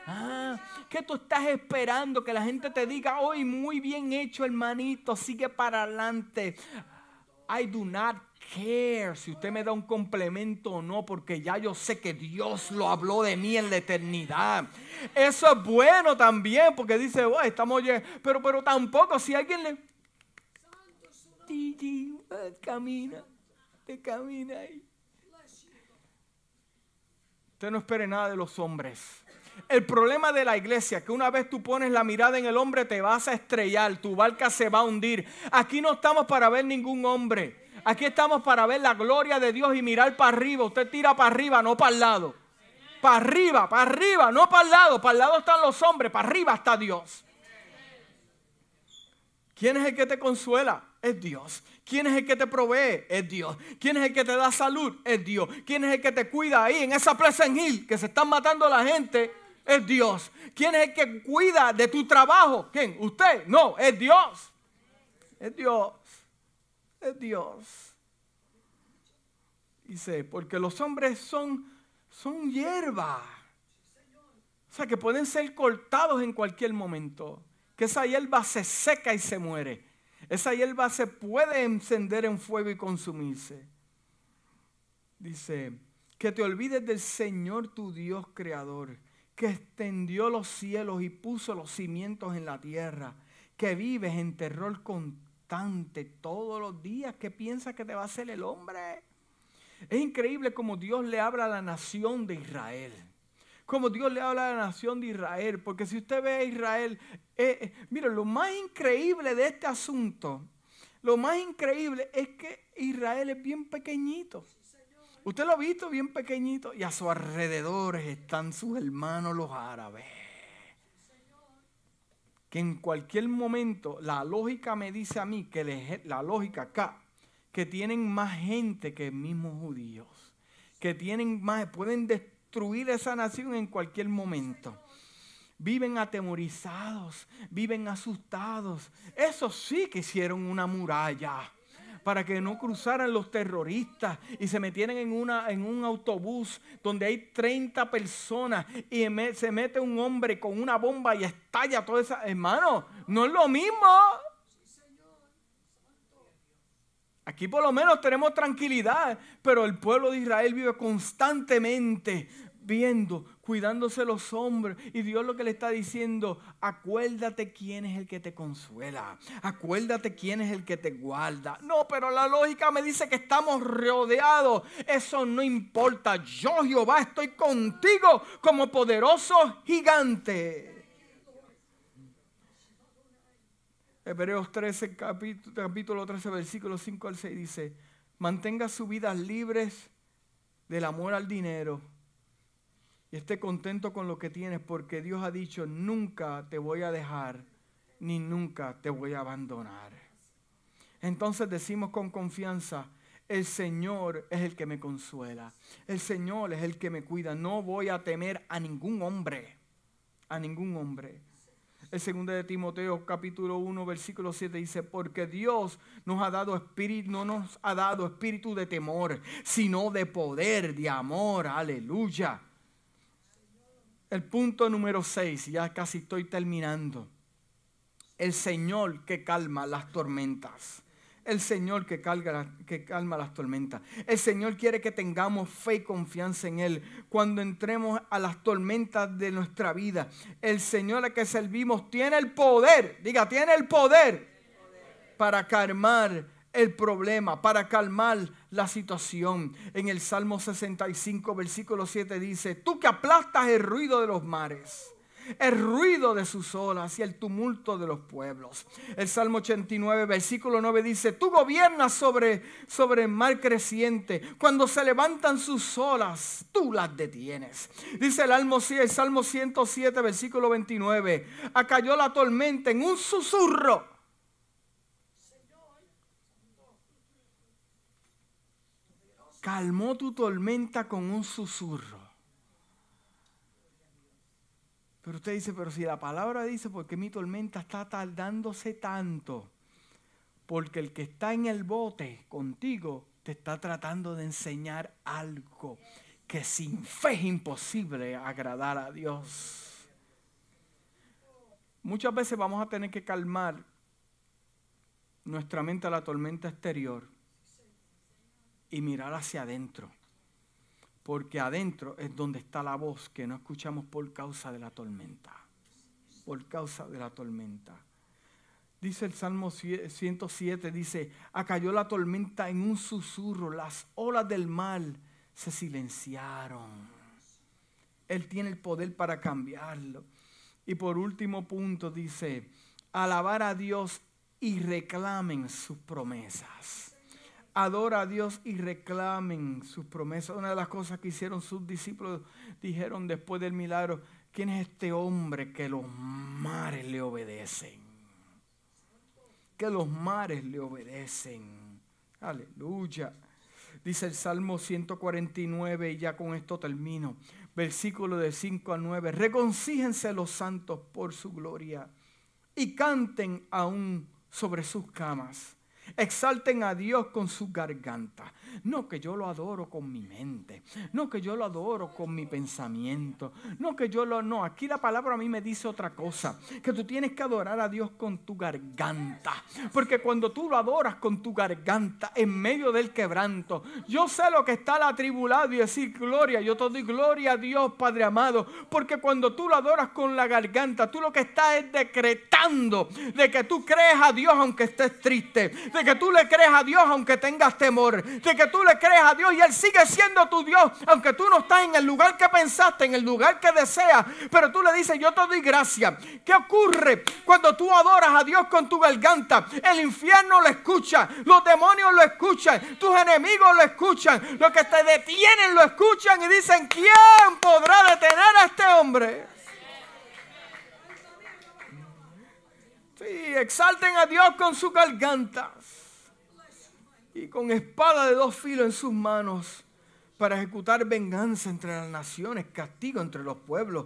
Ah, ¿Qué tú estás esperando que la gente te diga? Hoy muy bien hecho, hermanito, sigue para adelante. I do not care si usted me da un complemento o no, porque ya yo sé que Dios lo habló de mí en la eternidad. Eso es bueno también, porque dice, oh, estamos pero, pero tampoco si alguien le... Eh, camina, te camina ahí. Usted no espere nada de los hombres. El problema de la iglesia, que una vez tú pones la mirada en el hombre, te vas a estrellar, tu barca se va a hundir. Aquí no estamos para ver ningún hombre. Aquí estamos para ver la gloria de Dios y mirar para arriba. Usted tira para arriba, no para el lado. Para arriba, para arriba, no para el lado. Para el lado están los hombres, para arriba está Dios. ¿Quién es el que te consuela? Es Dios. ¿Quién es el que te provee? Es Dios. ¿Quién es el que te da salud? Es Dios. ¿Quién es el que te cuida ahí en esa presa en Hill que se están matando la gente? Es Dios. ¿Quién es el que cuida de tu trabajo? ¿Quién? ¿Usted? No, es Dios. Es Dios es Dios. Dice, porque los hombres son, son hierba. O sea, que pueden ser cortados en cualquier momento. Que esa hierba se seca y se muere. Esa hierba se puede encender en fuego y consumirse. Dice, que te olvides del Señor tu Dios creador, que extendió los cielos y puso los cimientos en la tierra, que vives en terror con todos los días que piensa que te va a hacer el hombre. Es increíble como Dios le habla a la nación de Israel. Como Dios le habla a la nación de Israel. Porque si usted ve a Israel, eh, eh, mira, lo más increíble de este asunto, lo más increíble es que Israel es bien pequeñito. Usted lo ha visto bien pequeñito y a sus alrededores están sus hermanos los árabes que en cualquier momento la lógica me dice a mí que la lógica acá, que tienen más gente que mismos judíos, que tienen más, pueden destruir esa nación en cualquier momento. Viven atemorizados, viven asustados. Eso sí que hicieron una muralla para que no cruzaran los terroristas y se metieran en, una, en un autobús donde hay 30 personas y se mete un hombre con una bomba y estalla toda esa... Hermano, no es lo mismo. Aquí por lo menos tenemos tranquilidad, pero el pueblo de Israel vive constantemente viendo, cuidándose los hombres. Y Dios lo que le está diciendo, acuérdate quién es el que te consuela. Acuérdate quién es el que te guarda. No, pero la lógica me dice que estamos rodeados. Eso no importa. Yo, Jehová, estoy contigo como poderoso gigante. Hebreos 13, capítulo, capítulo 13, versículo 5 al 6 dice, mantenga sus vidas libres del amor al dinero y esté contento con lo que tienes porque Dios ha dicho, nunca te voy a dejar ni nunca te voy a abandonar. Entonces decimos con confianza, el Señor es el que me consuela, el Señor es el que me cuida, no voy a temer a ningún hombre, a ningún hombre. El segundo de Timoteo capítulo 1 versículo 7 dice, porque Dios nos ha dado espíritu, no nos ha dado espíritu de temor, sino de poder, de amor, aleluya. El punto número 6, ya casi estoy terminando. El Señor que calma las tormentas el Señor que, que calma las tormentas. El Señor quiere que tengamos fe y confianza en Él cuando entremos a las tormentas de nuestra vida. El Señor al que servimos tiene el poder, diga, tiene el poder para calmar el problema, para calmar la situación. En el Salmo 65, versículo 7 dice, tú que aplastas el ruido de los mares el ruido de sus olas y el tumulto de los pueblos. El Salmo 89, versículo 9 dice, tú gobiernas sobre, sobre el mar creciente. Cuando se levantan sus olas, tú las detienes. Dice el, el Salmo 107, versículo 29, acalló la tormenta en un susurro. Calmó tu tormenta con un susurro. Pero usted dice, pero si la palabra dice, ¿por qué mi tormenta está tardándose tanto? Porque el que está en el bote contigo te está tratando de enseñar algo que sin fe es imposible agradar a Dios. Muchas veces vamos a tener que calmar nuestra mente a la tormenta exterior y mirar hacia adentro porque adentro es donde está la voz que no escuchamos por causa de la tormenta. Por causa de la tormenta. Dice el Salmo 107, dice, acayó la tormenta en un susurro, las olas del mal se silenciaron. Él tiene el poder para cambiarlo. Y por último punto dice, alabar a Dios y reclamen sus promesas adora a Dios y reclamen sus promesas. Una de las cosas que hicieron sus discípulos dijeron después del milagro, ¿quién es este hombre que los mares le obedecen? Que los mares le obedecen. Aleluya. Dice el Salmo 149 y ya con esto termino. Versículo de 5 a 9. Reconcíjense los santos por su gloria y canten aún sobre sus camas Exalten a Dios con su garganta. No que yo lo adoro con mi mente. No que yo lo adoro con mi pensamiento. No que yo lo... No, aquí la palabra a mí me dice otra cosa. Que tú tienes que adorar a Dios con tu garganta. Porque cuando tú lo adoras con tu garganta en medio del quebranto, yo sé lo que está el atribulado y decir gloria. Yo te doy gloria a Dios, Padre amado. Porque cuando tú lo adoras con la garganta, tú lo que estás es decretando de que tú crees a Dios aunque estés triste de que tú le crees a Dios aunque tengas temor, de que tú le crees a Dios y Él sigue siendo tu Dios, aunque tú no estás en el lugar que pensaste, en el lugar que deseas, pero tú le dices, yo te doy gracia. ¿Qué ocurre cuando tú adoras a Dios con tu garganta? El infierno lo escucha, los demonios lo escuchan, tus enemigos lo escuchan, los que te detienen lo escuchan y dicen, ¿quién podrá detener a este hombre? Sí, exalten a Dios con sus gargantas y con espada de dos filos en sus manos para ejecutar venganza entre las naciones, castigo entre los pueblos,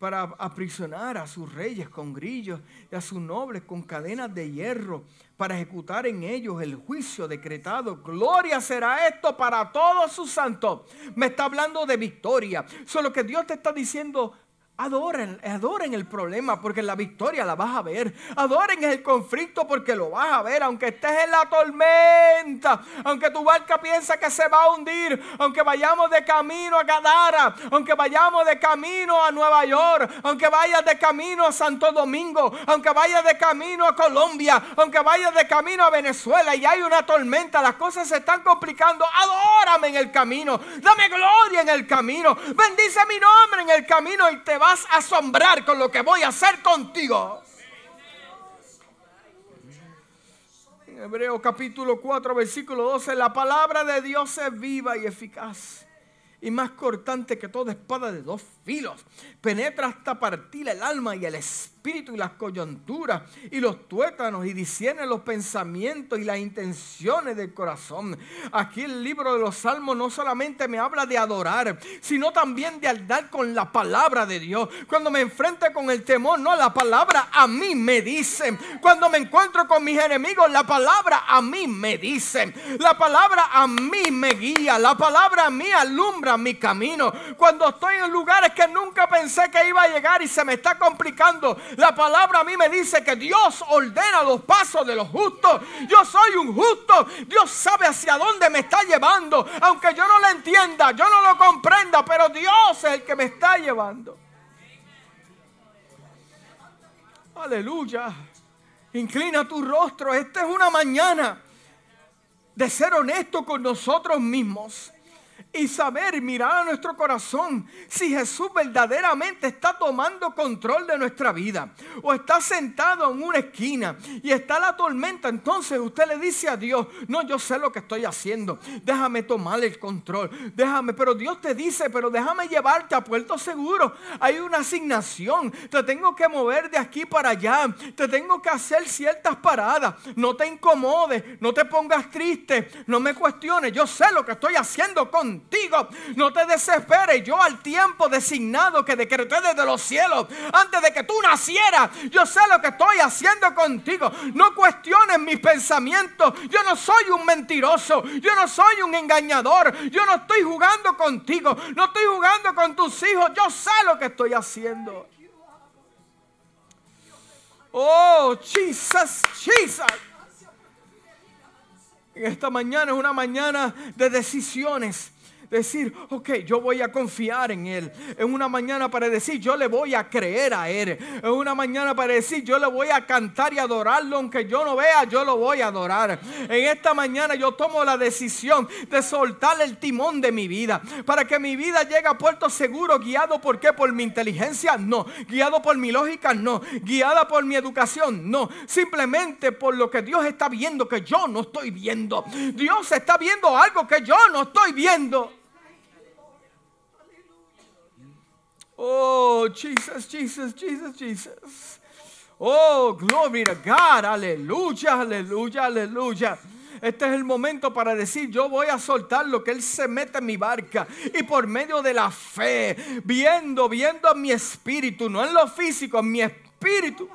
para aprisionar a sus reyes con grillos y a sus nobles con cadenas de hierro, para ejecutar en ellos el juicio decretado. Gloria será esto para todos sus santos. Me está hablando de victoria. Solo que Dios te está diciendo, Adoren, adoren el problema porque la victoria la vas a ver. Adoren el conflicto porque lo vas a ver. Aunque estés en la tormenta, aunque tu barca piensa que se va a hundir, aunque vayamos de camino a Gadara, aunque vayamos de camino a Nueva York, aunque vayas de camino a Santo Domingo, aunque vayas de camino a Colombia, aunque vayas de camino a Venezuela y hay una tormenta, las cosas se están complicando. Adórame en el camino, dame gloria en el camino, bendice mi nombre en el camino y te vas a asombrar con lo que voy a hacer contigo. En Hebreo capítulo 4, versículo 12, la palabra de Dios es viva y eficaz y más cortante que toda espada de dos filos. Penetra hasta partir el alma y el espíritu y las coyunturas y los tuétanos y discierne los pensamientos y las intenciones del corazón. Aquí el libro de los salmos no solamente me habla de adorar, sino también de andar con la palabra de Dios. Cuando me enfrente con el temor, no, la palabra a mí me dice. Cuando me encuentro con mis enemigos, la palabra a mí me dice. La palabra a mí me guía. La palabra a mí alumbra mi camino. Cuando estoy en lugares que nunca pensé que iba a llegar y se me está complicando. La palabra a mí me dice que Dios ordena los pasos de los justos. Yo soy un justo. Dios sabe hacia dónde me está llevando. Aunque yo no lo entienda, yo no lo comprenda, pero Dios es el que me está llevando. Aleluya. Inclina tu rostro. Esta es una mañana de ser honesto con nosotros mismos y saber, mirar a nuestro corazón si Jesús verdaderamente está tomando control de nuestra vida o está sentado en una esquina y está la tormenta. Entonces usted le dice a Dios, no, yo sé lo que estoy haciendo, déjame tomar el control, déjame, pero Dios te dice, pero déjame llevarte a puerto seguro. Hay una asignación, te tengo que mover de aquí para allá, te tengo que hacer ciertas paradas, no te incomodes, no te pongas triste, no me cuestiones, yo sé lo que estoy haciendo con contigo. No te desesperes. Yo al tiempo designado que decreté desde los cielos, antes de que tú nacieras, yo sé lo que estoy haciendo contigo. No cuestiones mis pensamientos. Yo no soy un mentiroso. Yo no soy un engañador. Yo no estoy jugando contigo. No estoy jugando con tus hijos. Yo sé lo que estoy haciendo. Oh, Jesus, Jesus. Esta mañana es una mañana de decisiones decir, ok, yo voy a confiar en Él. En una mañana para decir, yo le voy a creer a Él. En una mañana para decir, yo le voy a cantar y adorarlo, aunque yo no vea, yo lo voy a adorar. En esta mañana yo tomo la decisión de soltar el timón de mi vida, para que mi vida llegue a puerto seguro, guiado por qué? Por mi inteligencia, no. Guiado por mi lógica, no. Guiada por mi educación, no. Simplemente por lo que Dios está viendo que yo no estoy viendo. Dios está viendo algo que yo no estoy viendo. Oh, Jesus, Jesus, Jesus, Jesus. Oh, glory to God. Aleluya, aleluya, aleluya. Este es el momento para decir, yo voy a soltar lo que Él se mete en mi barca. Y por medio de la fe, viendo, viendo en mi espíritu, no en lo físico, en mi espíritu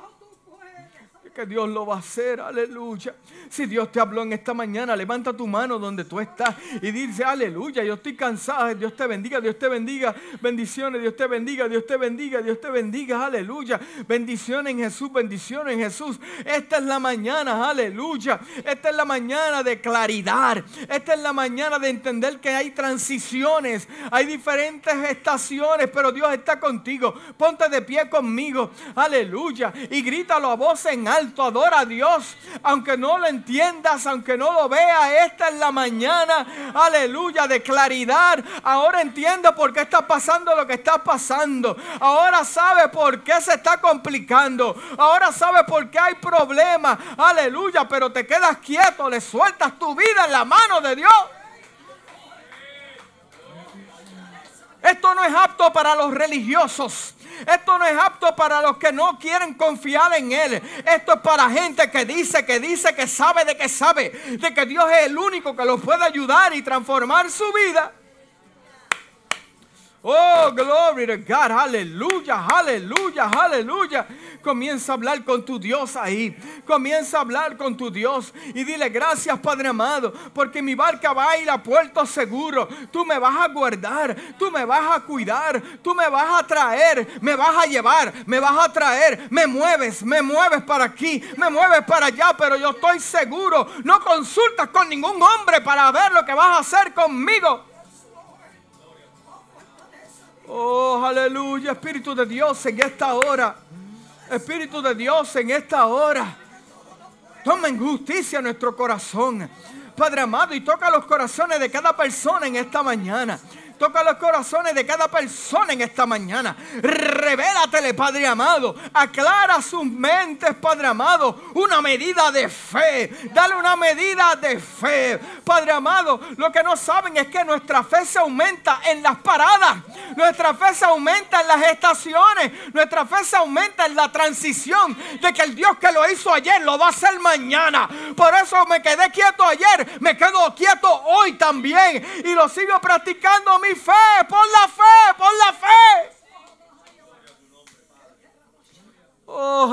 que Dios lo va a hacer, aleluya. Si Dios te habló en esta mañana, levanta tu mano donde tú estás y dice, aleluya, yo estoy cansado, Dios te bendiga, Dios te bendiga, bendiciones, Dios te bendiga, Dios te bendiga, Dios te bendiga, aleluya. Bendiciones en Jesús, bendiciones en Jesús. Esta es la mañana, aleluya. Esta es la mañana de claridad. Esta es la mañana de entender que hay transiciones, hay diferentes estaciones, pero Dios está contigo. Ponte de pie conmigo, aleluya. Y grítalo a voz en alto adora a Dios, aunque no lo entiendas, aunque no lo veas, esta es la mañana, aleluya, de claridad. Ahora entiende por qué está pasando lo que está pasando. Ahora sabe por qué se está complicando. Ahora sabe por qué hay problemas, aleluya, pero te quedas quieto, le sueltas tu vida en la mano de Dios. Esto no es apto para los religiosos. Esto no es apto para los que no quieren confiar en Él. Esto es para gente que dice, que dice, que sabe de que sabe, de que Dios es el único que los puede ayudar y transformar su vida. Oh, glory to God, aleluya, aleluya, aleluya. Comienza a hablar con tu Dios ahí. Comienza a hablar con tu Dios y dile gracias Padre amado, porque mi barca va a ir a puerto seguro. Tú me vas a guardar, tú me vas a cuidar, tú me vas a traer, me vas a llevar, me vas a traer, me mueves, me mueves para aquí, me mueves para allá, pero yo estoy seguro. No consultas con ningún hombre para ver lo que vas a hacer conmigo. Oh, aleluya, Espíritu de Dios en esta hora. Espíritu de Dios en esta hora. Toma en justicia nuestro corazón. Padre amado, y toca los corazones de cada persona en esta mañana. Toca los corazones de cada persona en esta mañana. Revélatele, Padre amado. Aclara sus mentes, Padre amado. Una medida de fe. Dale una medida de fe. Padre amado, lo que no saben es que nuestra fe se aumenta en las paradas. Nuestra fe se aumenta en las estaciones. Nuestra fe se aumenta en la transición de que el Dios que lo hizo ayer lo va a hacer mañana. Por eso me quedé quieto ayer. Me quedo quieto hoy también. Y lo sigo practicando fe, por la fe, por la fe. Oh,